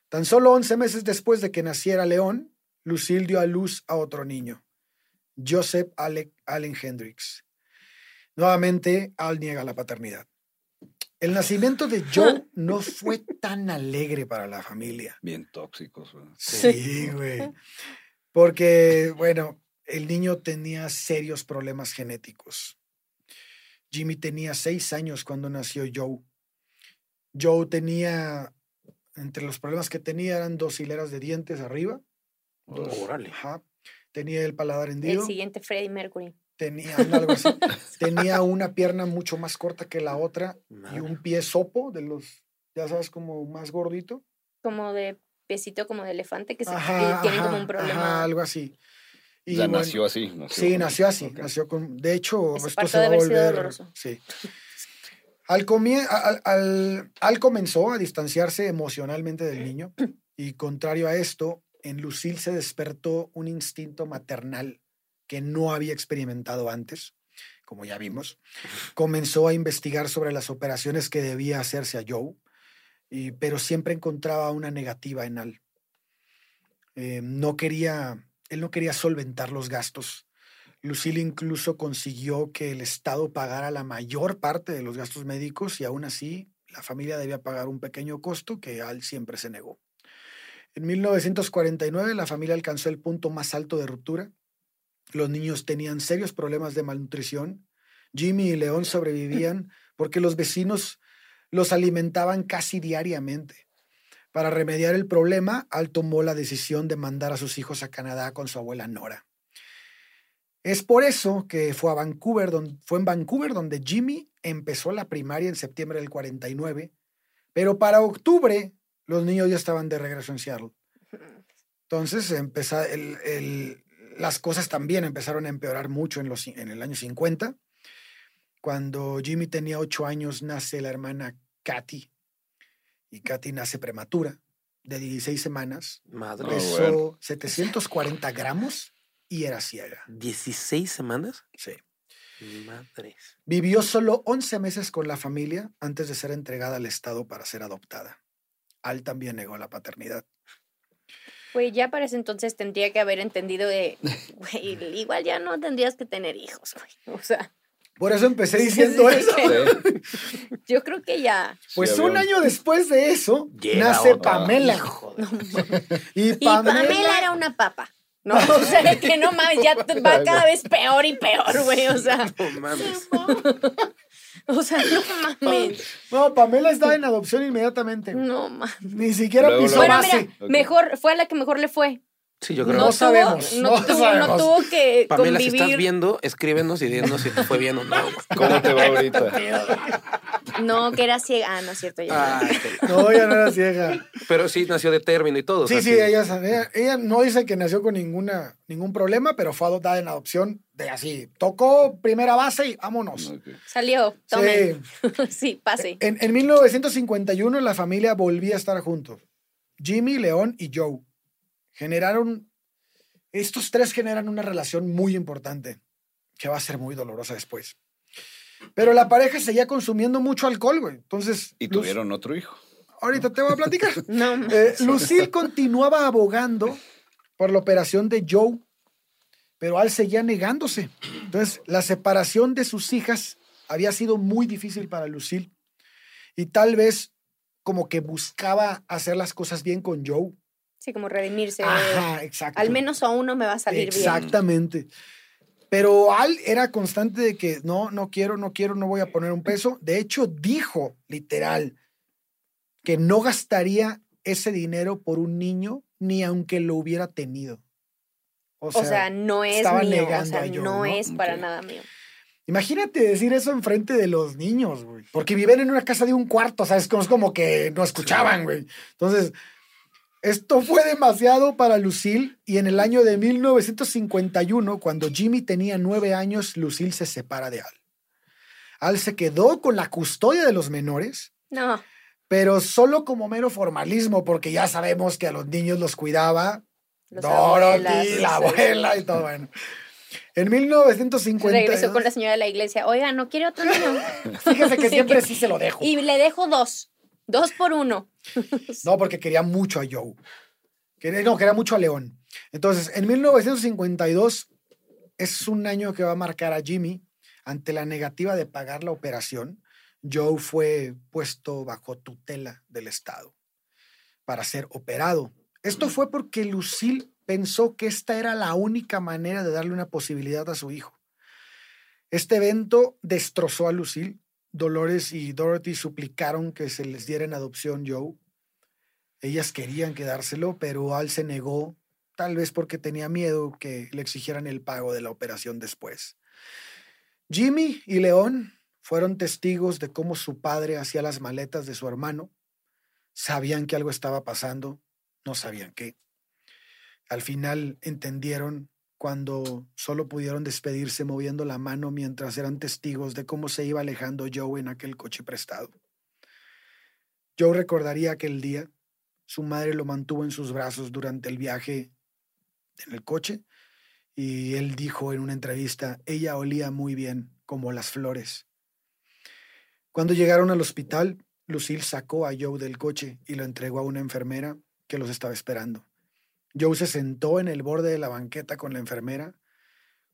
Tan solo 11 meses después de que naciera León, Lucille dio a luz a otro niño, Joseph Ale- Allen Hendricks. Nuevamente, Al niega la paternidad. El nacimiento de Joe no fue tan alegre para la familia. Bien tóxicos. ¿verdad? Sí, güey. Porque, bueno, el niño tenía serios problemas genéticos. Jimmy tenía seis años cuando nació Joe. Joe tenía, entre los problemas que tenía eran dos hileras de dientes arriba. dos- Órale. ajá. Tenía el paladar El hendido. siguiente Freddie Mercury. Tenía algo así. Tenía una pierna mucho más corta que la otra y un pie sopo de los, ya sabes, como más gordito. Como de pesito como de elefante que se Ajá, tiene como un problema. ajá, algo así. Y Ya bueno, nació así. nació Sí, con- nació así. Nació con. De hecho, esto se va a volver. Sí. Al, comie- al, al- al comenzó a distanciarse emocionalmente del niño y contrario a esto, en Lucille se despertó un instinto maternal que no había experimentado antes, como ya vimos. Comenzó a investigar sobre las operaciones que debía hacerse a Joe, y- pero siempre encontraba una negativa en Al. Eh, no quería, él no quería solventar los gastos. Lucille incluso consiguió que el Estado pagara la mayor parte de los gastos médicos y aún así la familia debía pagar un pequeño costo que Al siempre se negó. En 1949 la familia alcanzó el punto más alto de ruptura. Los niños tenían serios problemas de malnutrición. Jimmy y León sobrevivían porque los vecinos los alimentaban casi diariamente. Para remediar el problema, Al tomó la decisión de mandar a sus hijos a Canadá con su abuela Nora. Es por eso que fue a Vancouver, donde, fue en Vancouver donde Jimmy empezó la primaria en septiembre del 49, pero para octubre los niños ya estaban de regreso en Seattle. Entonces empeza- el- el- las cosas también empezaron a empeorar mucho en, los, en el año 50. Cuando Jimmy tenía ocho años nace la hermana Katy y Katy nace prematura de 16 semanas, Madre. Ah, pesó bueno. 740 gramos y era ciega. ¿16 semanas? Sí. Madres. Vivió solo 11 meses con la familia antes de ser entregada al Estado para ser adoptada. Al también negó la paternidad. Güey, ya para ese entonces tendría que haber entendido de, güey, igual ya no tendrías que tener hijos, güey. O sea, Por eso empecé diciendo sí, eso. Sí. yo creo que ya. Pues Sí, un año después de eso, Llega nace otra. Pamela. Hijo de- Y Y Pamela, era una papa. No, o sea, de que no mames, ya va cada vez peor y peor, güey. O sea, No mames. o sea, no mames. No, Pamela estaba en adopción inmediatamente. No mames. Ni siquiera Luego, pisó luego. Bueno, base. mira, Ok. mejor, fue a la que mejor le fue. Sí, yo No, creo. No tuvo, sabemos, no, no tuvo, sabemos. no tuvo que Pamela, si estás viendo, escríbenos y dinos si te fue bien o no. ¿Cómo te va ahorita? No, que era ciega. Ah, no es cierto. Ya. Ay, qué la- No, ella no era ciega. Pero sí nació de término y todo. o Sí, sea, sí, ella, ella, ella no dice que nació con ninguna, ningún problema, pero fue adoptada en adopción de así. Tocó primera base y vámonos. Salió. Tomen. Sí. Sí, pase. En, en 1951 la familia volvía a estar juntos. Jimmy, León y Joe. Generaron, estos tres generan una relación muy importante que va a ser muy dolorosa después. Pero la pareja seguía consumiendo mucho alcohol, güey. Entonces. Y tuvieron otro hijo. Ahorita te voy a platicar. No, Eh, Lucille continuaba abogando por la operación de Joe, pero Al seguía negándose. Entonces, la separación de sus hijas había sido muy difícil para Lucille y tal vez como que buscaba hacer las cosas bien con Joe. Sí, como redimirse. Ajá, exacto. Al menos a uno me va a salir bien. Exactamente. Pero Al era constante de que no, no quiero, no quiero, no voy a poner un peso. De hecho, dijo literal que no gastaría ese dinero por un niño ni aunque lo hubiera tenido. O sea, O sea, no es estaba mío. O sea, no, ¿no? es para nada mío. imagínate decir eso enfrente de los niños, güey. Porque viven en una casa de un cuarto, o sea, es como, es como que no escuchaban, güey. Entonces, esto fue demasiado para Lucille y en el año de 1951, cuando Jimmy tenía nueve años, Lucille se separa de Al. Al se quedó con la custodia de los menores, No. pero solo como mero formalismo, porque ya sabemos que a los niños los cuidaba Los Dorothy, abuelas, la abuela y todo, bueno. En 1950. Regresó con la señora de la iglesia. Oiga, ¿no quiere otro niño? Fíjese que siempre sí se lo dejo. Y le dejo dos. Dos por uno. No, porque quería mucho a Joe. Quería, no, quería mucho a León. Entonces, en 1952 es un año que va a marcar a Jimmy ante la negativa de pagar la operación. Joe fue puesto bajo tutela del Estado para ser operado. Esto fue porque Lucille pensó que esta era la única manera de darle una posibilidad a su hijo. Este evento destrozó a Lucille. Dolores y Dorothy suplicaron que se les diera en adopción Joe. Ellas querían quedárselo, pero Al se negó, tal vez porque tenía miedo que le exigieran el pago de la operación después. Jimmy y León fueron testigos de cómo su padre hacía las maletas de su hermano. Sabían que algo estaba pasando, no sabían qué. Al final entendieron cuando solo pudieron despedirse moviendo la mano mientras eran testigos de cómo se iba alejando Joe en aquel coche prestado. Joe recordaría aquel día. Su madre lo mantuvo en sus brazos durante el viaje en el coche y él dijo en una entrevista, ella olía muy bien, como las flores. Cuando llegaron al hospital, Lucille sacó a Joe del coche y lo entregó a una enfermera que los estaba esperando. Joe se sentó en el borde de la banqueta con la enfermera.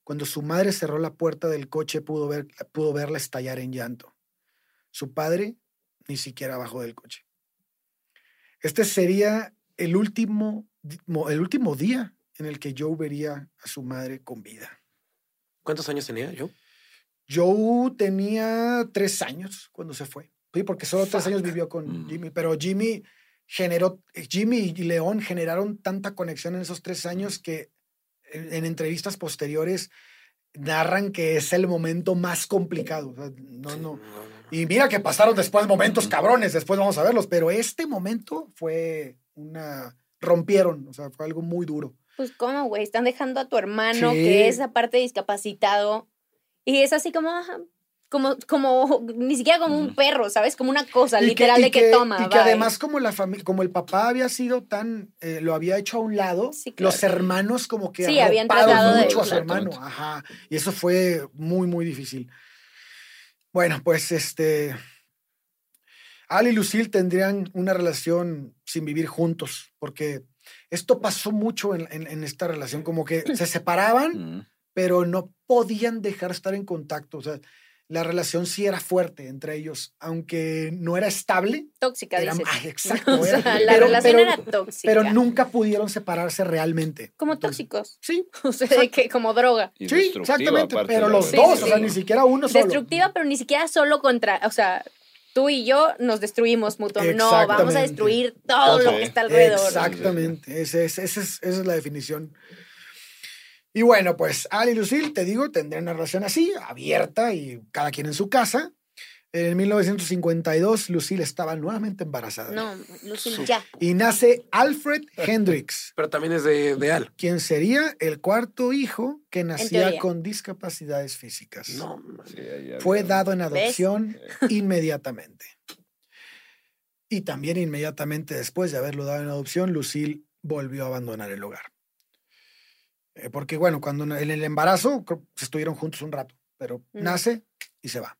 Cuando su madre cerró la puerta del coche pudo, ver, pudo verla estallar en llanto. Su padre ni siquiera bajó del coche. Este sería el último, el último día en el que Joe vería a su madre con vida. ¿Cuántos años tenía yo? Joe tenía tres años cuando se fue. Sí, porque solo tres años vivió con Mm. Jimmy, pero Jimmy generó, Jimmy y León generaron tanta conexión en esos tres años que en, en entrevistas posteriores narran que es el momento más complicado. O sea, no, no. Y mira que pasaron después momentos cabrones, después vamos a verlos, pero este momento fue una... rompieron, o sea, fue algo muy duro. Pues, ¿cómo, güey? Están dejando a tu hermano, Sí. que es aparte discapacitado. Y es así como, como, como, ni siquiera como un perro, ¿sabes? Como una cosa Y literal de que, toma. Y que además como la familia, como el papá había sido tan, eh, lo había hecho a un lado, Sí, claro. los hermanos como que Sí, habían tratado de- mucho a su hermano, ajá, y eso fue muy, muy difícil. Bueno, pues este, Al y Lucille tendrían una relación sin vivir juntos, porque esto pasó mucho en, en- en esta relación, como que se separaban, pero no podían dejar estar en contacto, o sea, la relación sí era fuerte entre ellos, aunque no era estable, Tóxica, era- dices. ay, exacto, O sea, la pero- relación pero- era tóxica. pero nunca pudieron separarse realmente. Como Entonces, tóxicos. Sí, O sea, de que como droga. Y sí, exactamente, pero los Sí, dos, sí, o sea, sí. ni siquiera uno solo. Destructiva, pero ni siquiera solo contra, o sea, tú y yo nos destruimos mutuamente. No, vamos a destruir todo lo que está alrededor. Exactamente, ese es- es- esa es la definición. Y bueno, pues Al y Lucille, te digo, tendrían una relación así, abierta y cada quien en su casa. En 1952, Lucille estaba nuevamente embarazada. No, Lucille, ya. Y nace Alfred Hendricks, Pero también es de, de Al. quien sería el cuarto hijo que nacía con discapacidades físicas. No, Fue dado en adopción inmediatamente. Y también inmediatamente después de haberlo dado en adopción, Lucille volvió a abandonar el hogar. Eh, porque bueno, cuando en el embarazo se estuvieron juntos un rato, pero Mm. nace y se va.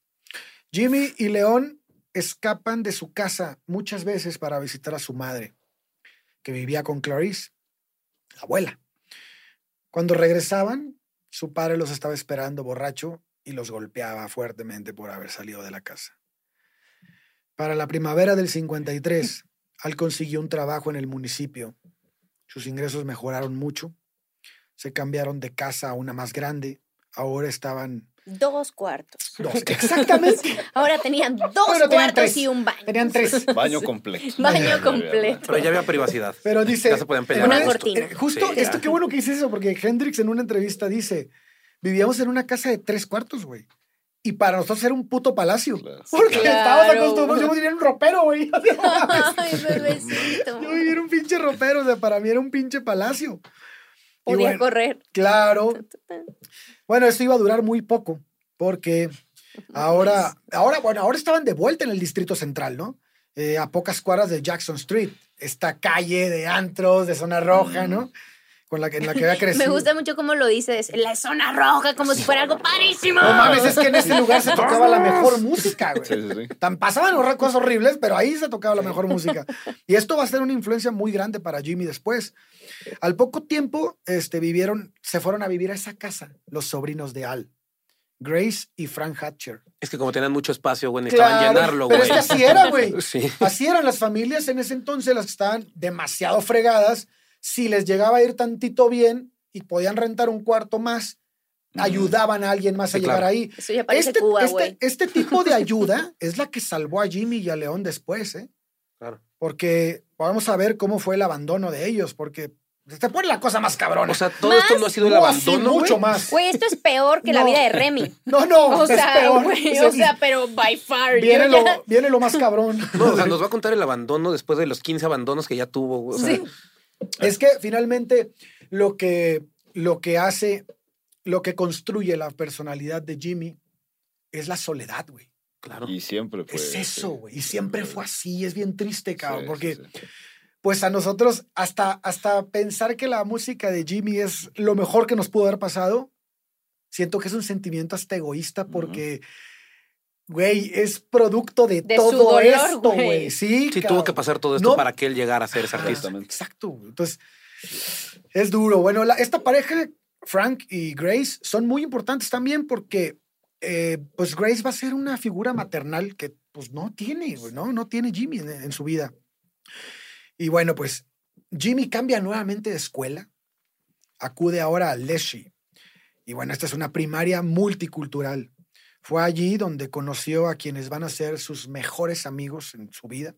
Jimmy y León escapan de su casa muchas veces para visitar a su madre, que vivía con Clarice, la abuela. Cuando regresaban, su padre los estaba esperando borracho y los golpeaba fuertemente por haber salido de la casa. Para la primavera del 53, Al consiguió un trabajo en el municipio. Sus ingresos mejoraron mucho. Se cambiaron de casa a una más grande. Ahora estaban Dos cuartos. dos. Exactamente. Ahora tenían dos tenían cuartos tres. y un baño. Tenían tres. Baño completo. Baño completo. Pero ya había privacidad. Pero dice. Ya se podían pelear. Una esto- cortina. eh, justo Sí, esto, qué bueno que dices eso, porque Hendrix en una entrevista dice: Vivíamos en una casa de tres cuartos, güey. Y para nosotros era un puto palacio. Claro. Porque Claro. estábamos acostumbrados. Yo vivía en un ropero, güey. Ay, bebecito. Yo vivía en un pinche ropero. O sea, para mí era un pinche palacio. Podía bueno, correr. Claro. Bueno, esto iba a durar muy poco, porque ahora, ahora, bueno, ahora estaban de vuelta en el Distrito Central, ¿no? Eh, a pocas cuadras de Jackson Street, esta calle de antros, de zona roja, ¿no? Con la que, en la que había crecido. Me gusta mucho cómo lo dices. La zona roja, como si fuera algo padrísimo. No mames, es que en ese lugar se tocaba la mejor música, güey. Sí, sí, sí. Tan pasaban cosas horribles, pero ahí se tocaba la mejor música. Y esto va a ser una influencia muy grande para Jimmy después. Al poco tiempo, este, vivieron, se fueron a vivir a esa casa los sobrinos de Al, Grace y Frank Hatcher. Es que como tenían mucho espacio, güey, necesitaban Claro, llenarlo, pero güey. es que así era, güey. Sí. Así eran las familias en ese entonces, las que estaban demasiado fregadas. Si les llegaba a ir tantito bien y podían rentar un cuarto más, ayudaban a alguien más a Sí, llegar claro. ahí. Eso ya parece Este, Cuba, este- este tipo de ayuda es la que salvó a Jimmy y a León después, ¿eh? Claro. Porque vamos a ver cómo fue el abandono de ellos, porque te pone la cosa más cabrona. O sea, todo esto no ha sido el No, sí, abandono, mucho más. Güey, esto es peor que la vida de Remy. No, no, O es sea, peor. O sea, pero by far. viene, lo, ya- viene lo más cabrón. No, o sea, nos va a contar el abandono después de los 15 abandonos que ya tuvo, güey. O sea, Sí. Es que finalmente lo que, lo que hace, lo que construye la personalidad de Jimmy es la soledad, güey. claro. Y siempre fue. Es eso, sí. güey. Y siempre fue así. Es bien triste, cabrón. Sí, porque, sí, sí. pues a nosotros, hasta, hasta pensar que la música de Jimmy es lo mejor que nos pudo haber pasado, siento que es un sentimiento hasta egoísta porque, güey, es producto de, De su todo dolor, esto, güey. güey. Sí, Sí, tuvo que pasar todo esto No- para que él llegara a ser ese artista. Exactamente. Exacto. Entonces, es duro. Bueno, la- esta pareja, Frank y Grace, son muy importantes también porque, eh, pues, Grace va a ser una figura maternal que, pues, no tiene, güey, ¿no? No tiene Jimmy en, en su vida. Y bueno, pues, Jimmy cambia nuevamente de escuela. Acude ahora a Leslie. Y bueno, esta es una primaria multicultural. Fue allí donde conoció a quienes van a ser sus mejores amigos en su vida.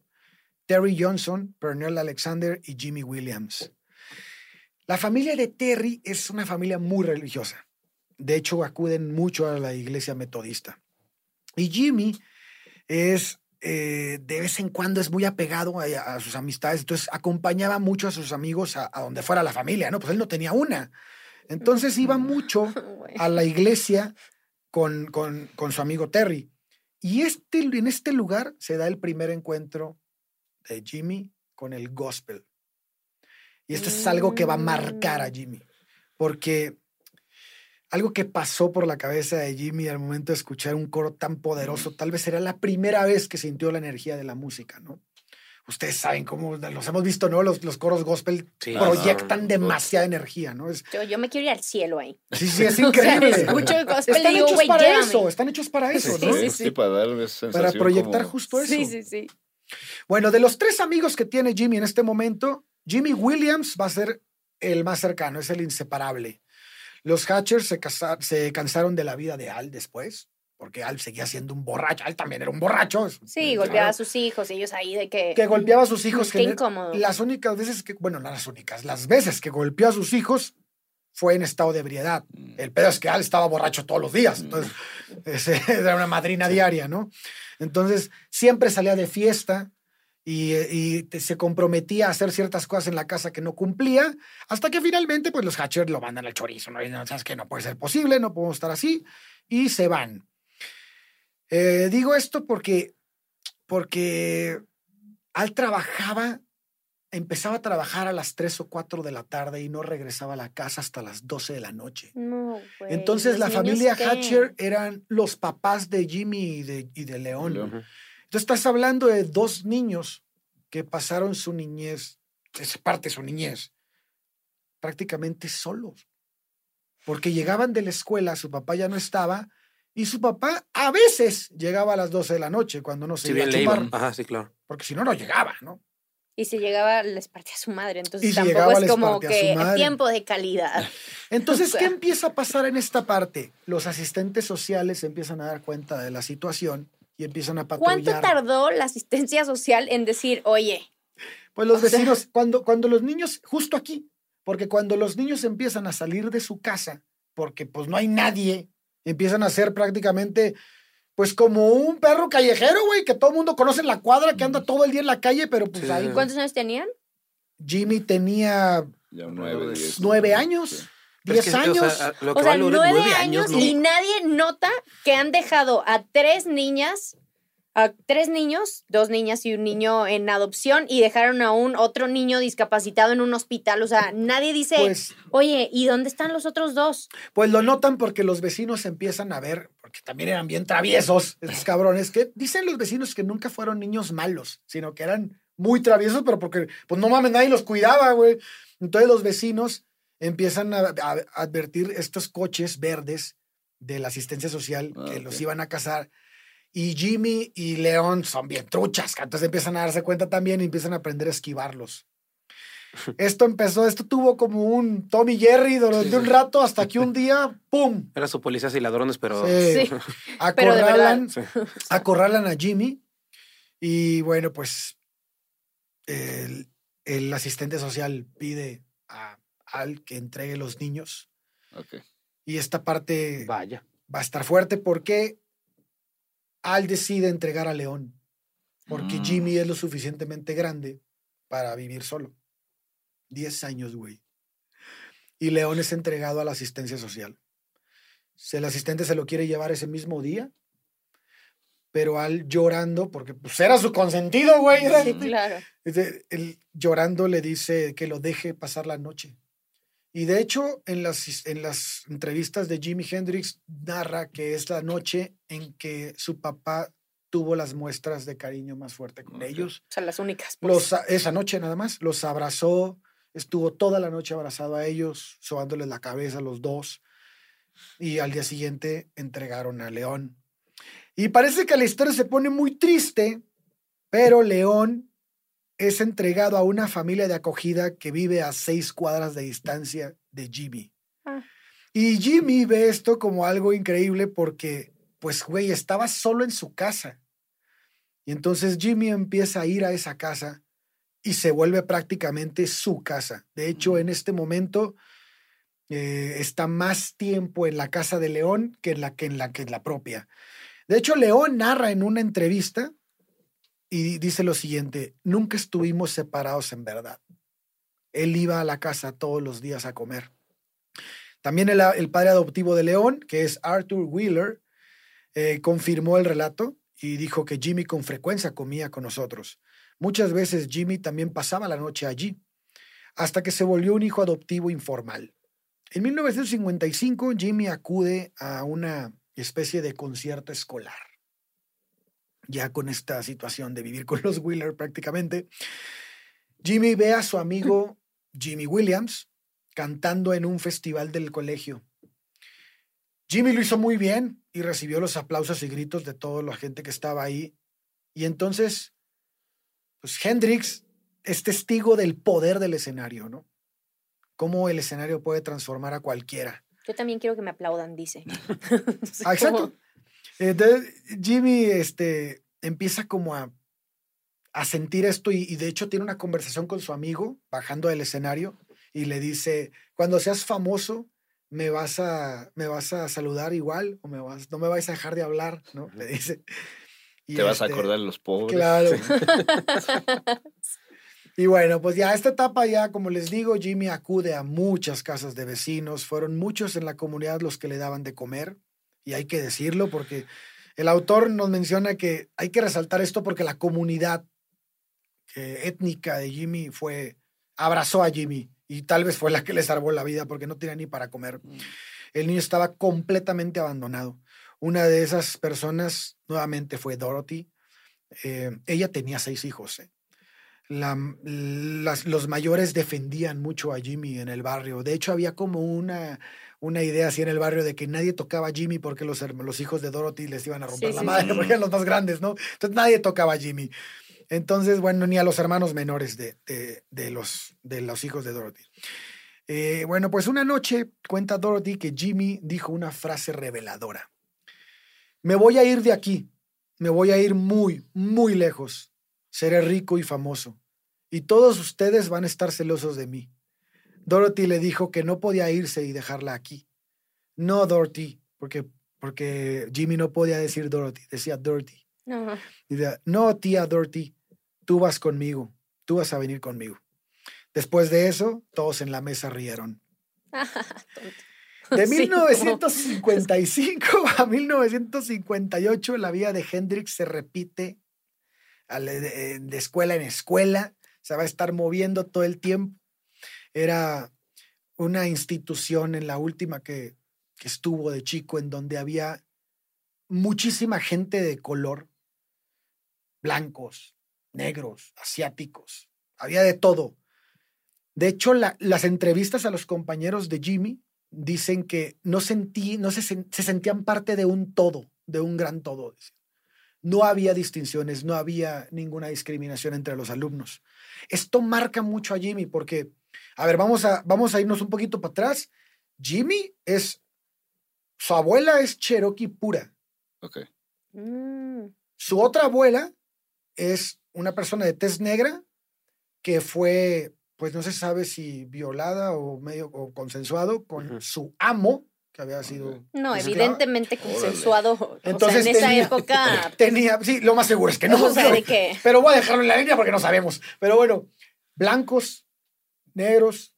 Terry Johnson, Pernell Alexander y Jimmy Williams. La familia de Terry es una familia muy religiosa. De hecho, acuden mucho a la iglesia metodista. Y Jimmy es, eh, de vez en cuando, es muy apegado a, a sus amistades. Entonces, acompañaba mucho a sus amigos a, a donde fuera la familia, ¿no? Pues él no tenía una. Entonces, iba mucho Güey. a la iglesia con, con, con su amigo Terry. Y este, en este lugar se da el primer encuentro de Jimmy con el gospel. Y esto es algo que va a marcar a Jimmy, porque algo que pasó por la cabeza de Jimmy al momento de escuchar un coro tan poderoso, tal vez era la primera vez que sintió la energía de la música, ¿no? Ustedes saben cómo los hemos visto, ¿no? Los, los coros gospel Sí. proyectan Ah, demasiada energía, ¿no? Es, Yo, yo me quiero ir al cielo ahí. sí, sí, es O sea, increíble. escucho el gospel Están digo, hechos para llévame. eso, están hechos para eso, Sí, ¿no? sí, Sí, para dar esa sensación Para proyectar como- justo eso. Sí, sí, sí. Bueno, de los tres amigos que tiene Jimmy en este momento, Jimmy Williams va a ser el más cercano, es el inseparable. Los Hatchers se, casa- se cansaron de la vida de Al después, porque Al seguía siendo un borracho. Al también era un borracho. Sí, claro, golpeaba a sus hijos, ellos ahí de que. Que golpeaba a sus hijos. Qué incómodo. Las únicas veces que, bueno, no las únicas, las veces que golpeó a sus hijos fue en estado de ebriedad. Mm. El pedo es que Al estaba borracho todos los días, entonces ese era una madrina diaria, ¿no? Entonces siempre salía de fiesta y, y te- se comprometía a hacer ciertas cosas en la casa que no cumplía, hasta que finalmente pues los Hatchers lo mandan al chorizo, ¿no? Y no, sabes que no puede ser posible, no podemos estar así, y se van. Eh, digo esto porque, porque Al trabajaba empezaba a trabajar a las 3 o 4 de la tarde y no regresaba a la casa hasta las 12 de la noche. No, güey. Entonces ¿los la familia qué? Hatcher eran los papás de Jimmy y de, y de León. León. Ujú. Entonces estás hablando de dos niños que pasaron su niñez, es parte de su niñez, prácticamente solos. Porque llegaban de la escuela, su papá ya no estaba, y su papá a veces llegaba a las 12 de la noche cuando no se Si iba a bien le chupar, iban. Ajá, sí, claro. porque si no, no llegaba, ¿no? Y si llegaba, les partía a su madre. Entonces Y si tampoco llegaba, es les como partía a su que madre. tiempo de calidad. Entonces, O sea. ¿qué empieza a pasar en esta parte? Los asistentes sociales se empiezan a dar cuenta de la situación y empiezan a ¿Cuánto patrullar. tardó la asistencia social en decir, oye, Pues los sea- vecinos, cuando, cuando los niños, justo aquí, porque cuando los niños empiezan a salir de su casa, porque pues no hay nadie, empiezan a ser prácticamente, pues como un perro callejero, güey, que todo el mundo conoce en la cuadra, que anda todo el día en la calle, pero pues Sí, ahí ¿cuántos años tenían? Jimmy tenía Ya nueve, diez. nueve años, Sí. Es o años. sea, O sea, nueve, años ¿no? y nadie nota que han dejado a tres niñas, a tres niños, dos niñas y un niño en adopción y dejaron a un otro niño discapacitado en un hospital. O sea, nadie dice, pues, oye, ¿y dónde están los otros dos? pues lo notan porque los vecinos empiezan a ver, porque también eran bien traviesos, estos cabrones, que dicen los vecinos que nunca fueron niños malos, sino que eran muy traviesos, pero porque, pues no mames, nadie los cuidaba, güey. Entonces los vecinos empiezan a, advertir estos coches verdes de la asistencia social Ah, que ok. los iban a cazar. Y Jimmy y León son bien truchas, entonces empiezan a darse cuenta también y empiezan a aprender a esquivarlos. Esto empezó, esto tuvo como un Tommy Jerry durante Sí, un rato hasta que un día, ¡pum! Era su policías y ladrones, pero. Sí. Sí. Pero de Acorralan, a Jimmy y bueno, pues el, el asistente social pide a Al que entregue los niños Ok. y esta parte Vaya. va a estar fuerte porque Al decide entregar a León porque Mm. Jimmy es lo suficientemente grande para vivir solo. Diez años, güey. Y León es entregado a la asistencia social. El asistente se lo quiere llevar ese mismo día, pero Al llorando, porque pues era su consentido, güey. Sí, claro. él llorando le dice que lo deje pasar la noche. Y de hecho, en las, en las entrevistas de Jimi Hendrix narra que es la noche en que su papá tuvo las muestras de cariño más fuerte con ellos. O sea, las únicas. pues. Los, esa noche nada más, los abrazó, estuvo toda la noche abrazado a ellos, sobándoles la cabeza a los dos. Y al día siguiente entregaron a León. Y parece que la historia se pone muy triste, pero León es entregado a una familia de acogida que vive a seis cuadras de distancia de Jimmy. Ah. Y Jimmy ve esto como algo increíble porque, pues, güey, estaba solo en su casa. Y entonces Jimmy empieza a ir a esa casa y se vuelve prácticamente su casa. De hecho, en este momento eh, está más tiempo en la casa de León que en la que en la, que en la propia. De hecho, León narra en una entrevista y dice lo siguiente, nunca estuvimos separados en verdad. Él iba a la casa todos los días a comer. También el, padre adoptivo de León, que es Arthur Wheeler, eh, confirmó el relato y dijo que Jimmy con frecuencia comía con nosotros. Muchas veces Jimmy también pasaba la noche allí, hasta que se volvió un hijo adoptivo informal. En 1955, Jimmy acude a una especie de concierto escolar. Ya con esta situación de vivir con los Wheeler prácticamente, Jimmy ve a su amigo Jimmy Williams cantando en un festival del colegio. Jimmy lo hizo muy bien y recibió los aplausos y gritos de toda la gente que estaba ahí. Y entonces, pues Hendrix es testigo del poder del escenario, ¿no? Cómo el escenario puede transformar a cualquiera. Yo también quiero que me aplaudan, dice. Ah, exacto. Entonces, Jimmy este, empieza como a, a sentir esto y, y de hecho tiene una conversación con su amigo bajando del escenario y le dice, cuando seas famoso, me vas a, me vas a saludar igual o me vas, no me vais a dejar de hablar, ¿no? Le dice. Y Te vas a este, acordar de los pobres. Claro. Y bueno, pues ya esta etapa ya, como les digo, Jimmy acude a muchas casas de vecinos. Fueron muchos en la comunidad los que le daban de comer. Y hay que decirlo porque el autor nos menciona que hay que resaltar esto porque la comunidad étnica de Jimmy fue, abrazó a Jimmy y tal vez fue la que le salvó la vida porque no tenía ni para comer. El niño estaba completamente abandonado. Una de esas personas nuevamente fue Dorothy. Eh, ella tenía seis hijos. eh. La- las- los mayores defendían mucho a Jimmy en el barrio. De hecho, había como una, una idea así en el barrio de que nadie tocaba a Jimmy porque los, los hijos de Dorothy les iban a romper Sí, la sí, madre, sí. porque eran los más grandes, ¿no? Entonces nadie tocaba a Jimmy. Entonces, bueno, ni a los hermanos menores de, de- de los, de los hijos de Dorothy. Eh, bueno, pues una noche cuenta Dorothy que Jimmy dijo una frase reveladora. Me voy a ir de aquí, me voy a ir muy, muy lejos. Seré rico y famoso. Y todos ustedes van a estar celosos de mí. Dorothy le dijo que no podía irse y dejarla aquí. No, Dorothy, porque, porque Jimmy no podía decir Dorothy, decía Dorothy. No. Y decía, no, tía Dorothy, tú vas conmigo, tú vas a venir conmigo. Después de eso, todos en la mesa rieron. De Sí, 1955 a 1958, la vida de Hendrix se repite al- de, de escuela en escuela, se va a estar moviendo todo el tiempo. Era una institución en la última que, que estuvo de chico, en donde había muchísima gente de color, blancos, negros, asiáticos, había de todo. De hecho, la- las entrevistas a los compañeros de Jimmy dicen que no sentí, no se, se sentían parte de un todo, de un gran todo. No había distinciones, no había ninguna discriminación entre los alumnos. Esto marca mucho a Jimmy porque, a ver, vamos a, vamos a irnos un poquito para atrás. Jimmy es, su abuela es Cherokee pura. Ok. Mm, Su otra abuela es una persona de tez negra que fue, pues no se sabe si violada o medio o consensuado con su amo, que había sido. No, evidentemente Órale. consensuado. o sea, Entonces en esa época. Tenía, sí, lo más seguro es que no. o sea, de que. Pero voy a dejarlo en la línea porque no sabemos. Pero bueno, blancos, negros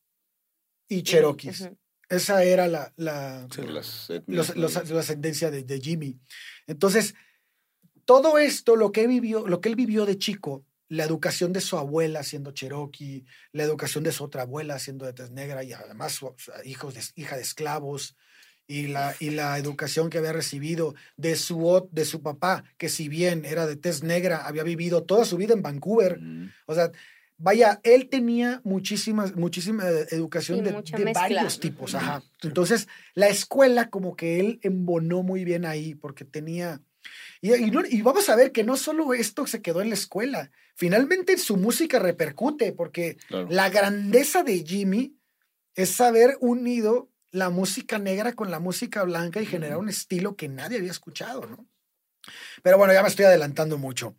y cherokees. Ujú. Esa era la, la, Sí, Las los- etnias, los- ¿no? la ascendencia de, de Jimmy. Entonces, todo esto, lo que, vivió, lo que él vivió de chico, la educación de su abuela siendo cherokee, la educación de su otra abuela siendo de tez negra y además su, su hijos de, hija de esclavos, y la, y la educación que había recibido de su, de su papá, que si bien era de tez negra, había vivido toda su vida en Vancouver. Mm. O sea, vaya, él tenía muchísimas, muchísima eh, educación de, varios tipos. Ajá. Entonces, la escuela como que él embonó muy bien ahí porque tenía... Y, y no- y vamos a ver que no solo esto se quedó en la escuela, finalmente su música repercute porque Claro. la grandeza de Jimmy es haber unido la música negra con la música blanca y generar un estilo que nadie había escuchado, ¿no? Pero bueno, ya me estoy adelantando mucho.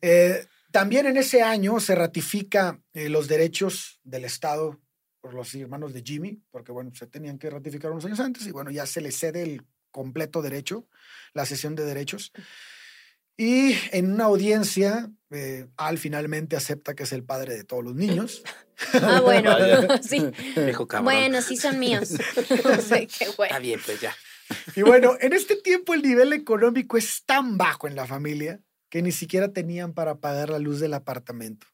Eh, también en ese año se ratifica eh, los derechos del Estado por los hermanos de Jimmy, porque bueno, se tenían que ratificar unos años antes y bueno, ya se le cede el completo derecho, la sesión de derechos. Y en una audiencia, eh, Al finalmente acepta que es el padre de todos los niños. Ah, bueno, sí. Cabrón. Bueno, sí son míos. Qué bueno. Está bien, pues ya. Y bueno, en este tiempo el nivel económico es tan bajo en la familia que ni siquiera tenían para pagar la luz del apartamento.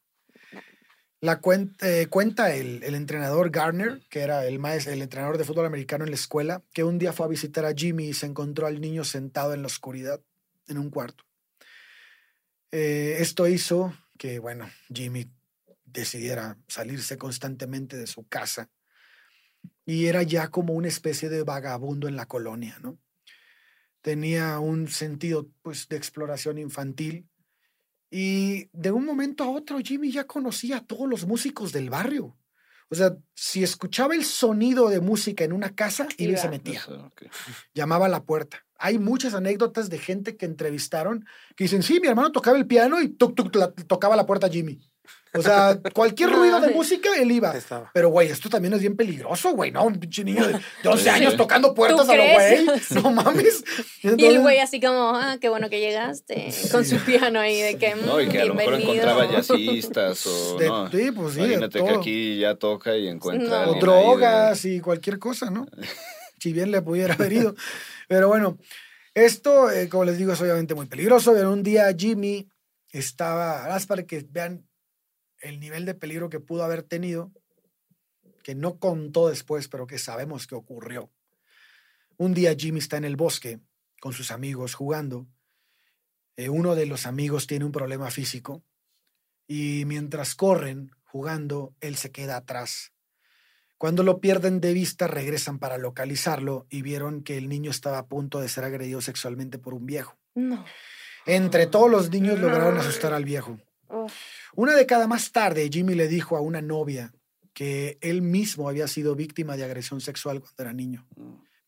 La eh, cuenta el, el entrenador Garner, que era el, maes- el entrenador de fútbol americano en la escuela, que un día fue a visitar a Jimmy y se encontró al niño sentado en la oscuridad en un cuarto. Eh, esto hizo que, bueno, Jimmy decidiera salirse constantemente de su casa y era ya como una especie de vagabundo en la colonia, ¿no? Tenía un sentido, pues, de exploración infantil y de un momento a otro Jimmy ya conocía a todos los músicos del barrio. O sea, si escuchaba el sonido de música en una casa, iba y se metía llamaba a la puerta. Hay muchas anécdotas de gente que entrevistaron que dicen, sí, mi hermano tocaba el piano y tuc, tuc, la- tocaba la puerta a Jimmy. O sea, cualquier ruido de música, él iba. Estaba. Pero, güey, esto también es bien peligroso, güey, ¿no? Un pinche niño de de 11 Sí, años sí. tocando puertas ¿Tú a lo güey. No mames. Y el güey así como, ah, qué bueno que llegaste. Con su piano ahí de que, No, y que a lo mejor encontraba jazzistas o de- no. sí, pues sí, de Imagínate que aquí ya toca y encuentra. No. o de- drogas y cualquier cosa, ¿no? si bien le pudiera haber ido. Pero bueno, esto, eh, como les digo, es obviamente muy peligroso. Pero un día Jimmy estaba, para que vean el nivel de peligro que pudo haber tenido, que no contó después, pero que sabemos que ocurrió. Un día Jimmy está en el bosque con sus amigos jugando. Eh, uno de los amigos tiene un problema físico y mientras corren jugando, él se queda atrás. Cuando lo pierden de vista, regresan para localizarlo y vieron que el niño estaba a punto de ser agredido sexualmente por un viejo. No. Entre todos los niños lograron asustar al viejo. Uf. Una década más tarde, Jimmy le dijo a una novia que él mismo había sido víctima de agresión sexual cuando era niño.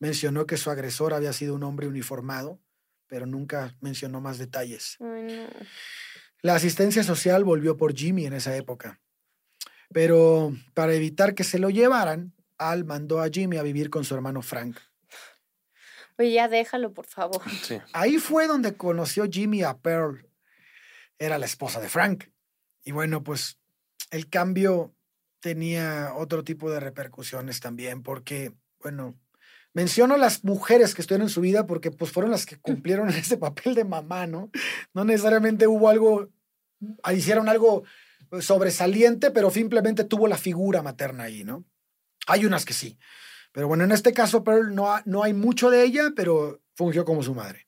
Mencionó que su agresor había sido un hombre uniformado, pero nunca mencionó más detalles. Ay, no. La asistencia social volvió por Jimmy en esa época. Pero para evitar que se lo llevaran, Al mandó a Jimmy a vivir con su hermano Frank. Oye, ya déjalo, por favor. Sí. Ahí fue donde conoció Jimmy a Pearl. Era la esposa de Frank. Y bueno, pues el cambio tenía otro tipo de repercusiones también, porque, bueno, menciono las mujeres que estuvieron en su vida porque pues fueron las que cumplieron ese papel de mamá, ¿no? No necesariamente hubo algo, hicieron algo sobresaliente, pero simplemente tuvo la figura materna ahí, ¿no? Hay unas que sí. Pero bueno, en este caso Pearl no, ha- no hay mucho de ella, pero fungió como su madre.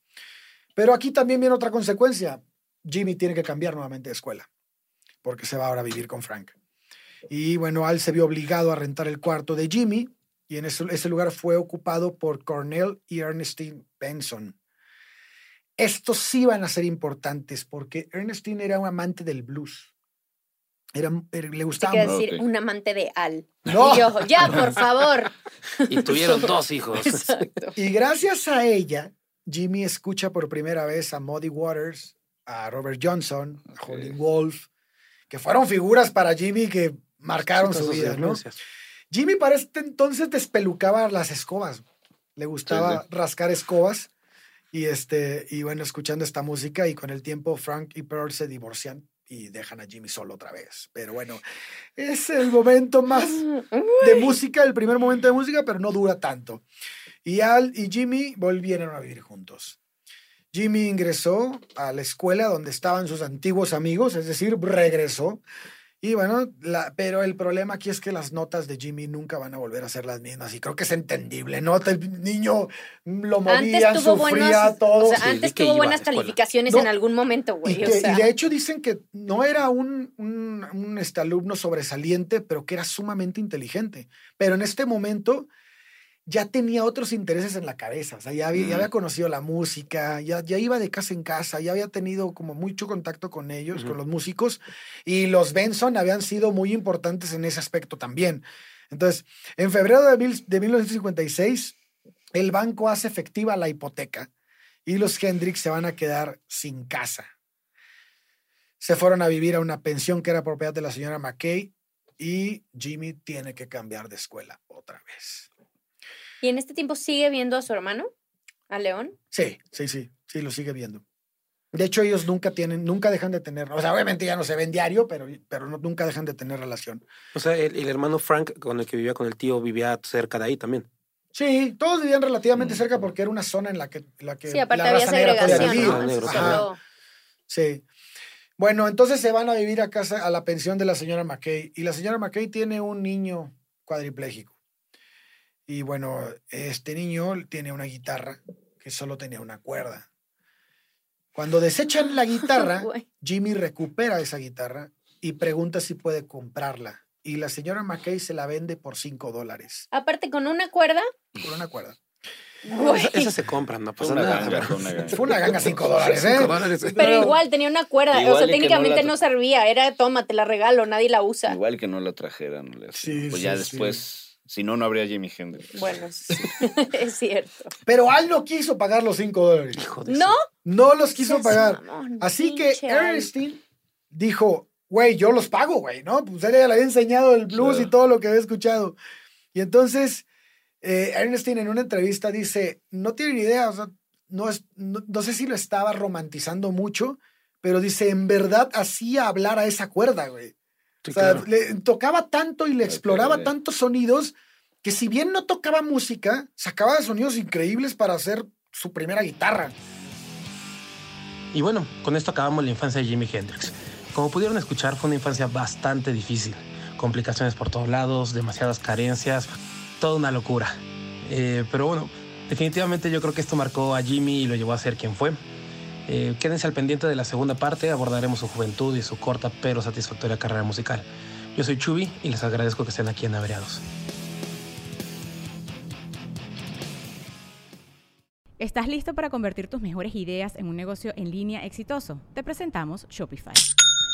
Pero aquí también viene otra consecuencia. Jimmy tiene que cambiar nuevamente de escuela, porque se va ahora a vivir con Frank. Y bueno, Al se vio obligado a rentar el cuarto de Jimmy, y en ese, ese lugar fue ocupado por Cornell y Ernestine Benson. Estos sí van a ser importantes, porque Ernestine era un amante del blues. Era, era- le gustaba quiero decir, ok. un amante de Al. No. Y yo, ya, por favor. Y tuvieron dos hijos. Exacto. Y gracias a ella, Jimmy escucha por primera vez a Muddy Waters, a Robert Johnson, a Ok. Holly Wolf, que fueron figuras para Jimmy que marcaron su sus vida, ¿no? Jimmy para este entonces despelucaba las escobas. Le gustaba Sí, rascar escobas. Y, este, y bueno, escuchando esta música y con el tiempo Frank y Pearl se divorcian y dejan a Jimmy solo otra vez. Pero bueno, es el momento más de música, el primer momento de música, pero no dura tanto. Y Al y Jimmy volvieron a vivir juntos. Jimmy ingresó a la escuela donde estaban sus antiguos amigos, es decir, regresó. Y bueno, la- pero el problema aquí es que las notas de Jimmy nunca van a volver a ser las mismas. Y creo que es entendible, ¿no? El niño lo movían, Antes tuvo sufría buenos, todo. o sea, Sí, antes tuvo buenas calificaciones No. en algún momento, Y, güey. que- o sea, y de hecho dicen que no era un, un, un, este, alumno sobresaliente, pero que era sumamente inteligente. Pero en este momento ya tenía otros intereses en la cabeza. O sea, ya había, ya Ujú. había conocido la música, ya, ya iba de casa en casa, ya había tenido como mucho contacto con ellos, con los músicos. Y los Benson habían sido muy importantes en ese aspecto también. Entonces, en febrero de, mil- de 1956, el banco hace efectiva la hipoteca y los Hendrix se van a quedar sin casa. Se fueron a vivir a una pensión que era propiedad de la señora McKay y Jimmy tiene que cambiar de escuela otra vez. ¿Y en este tiempo sigue viendo a su hermano? ¿A León? Sí, sí, sí, sí, lo sigue viendo. De hecho, ellos nunca tienen, nunca dejan de tener, o sea, obviamente ya no se ven diario, pero, pero no- nunca dejan de tener relación. O sea, el, el hermano Frank con el que vivía con el tío vivía cerca de ahí también. Sí, todos vivían relativamente Mm. cerca porque era una zona en la que, la que Sí, aparte la había raza negra podía segregación, vivir. ¿no? Ajá. Sí. Bueno, entonces se van a vivir a casa, a la pensión de la señora McKay. Y la señora McKay tiene un niño cuadripléjico. Y bueno, este niño tiene una guitarra que solo tenía una cuerda. Cuando desechan la guitarra. Jimmy recupera esa guitarra y pregunta si puede comprarla. Y la señora McKay se la vende por 5 dólares. Aparte, con una cuerda. Por una cuerda. Esa- Esas se compran, no pasa una nada. ganga, fue una ganga. Fue una ganga 5 dólares, ¿eh? Cinco dólares. Pero igual tenía una cuerda. Igual o sea, no técnicamente no, servía. Era, toma, te la regalo, nadie la usa. Igual que no la trajeran. no le hacían. Sí, pues sí, ya sí. Si no, no habría Jimi Hendrix. Bueno, sí, es cierto. Pero Al no quiso pagar los 5 dólares. Hijo de ¿No? No los quiso pagar. mamón, Así que. Ernestine dijo, güey, yo los pago, güey, ¿no? Pues él ya le había enseñado el blues Claro. y todo lo que había escuchado. Y entonces, eh, Ernestine en una entrevista dice, no tiene ni idea, o sea, no, es, no, no sé si lo estaba romantizando mucho, pero dice, en verdad hacía hablar a esa cuerda, güey. Sí, o sea, claro. le tocaba tanto y le exploraba tantos sonidos que si bien no tocaba música, sacaba sonidos increíbles para hacer su primera guitarra. Y bueno, con esto acabamos la infancia de Jimi Hendrix. Como pudieron escuchar, fue una infancia bastante difícil. Complicaciones por todos lados, demasiadas carencias, toda una locura. Eh, pero bueno, definitivamente yo creo que esto marcó a Jimmy y lo llevó a ser quien fue. Eh, quédense al pendiente de la segunda parte, abordaremos su juventud y su corta pero satisfactoria carrera musical. Yo soy Chubi y les agradezco que estén aquí en Averiados. ¿Estás listo para convertir tus mejores ideas en un negocio en línea exitoso? Te presentamos Shopify.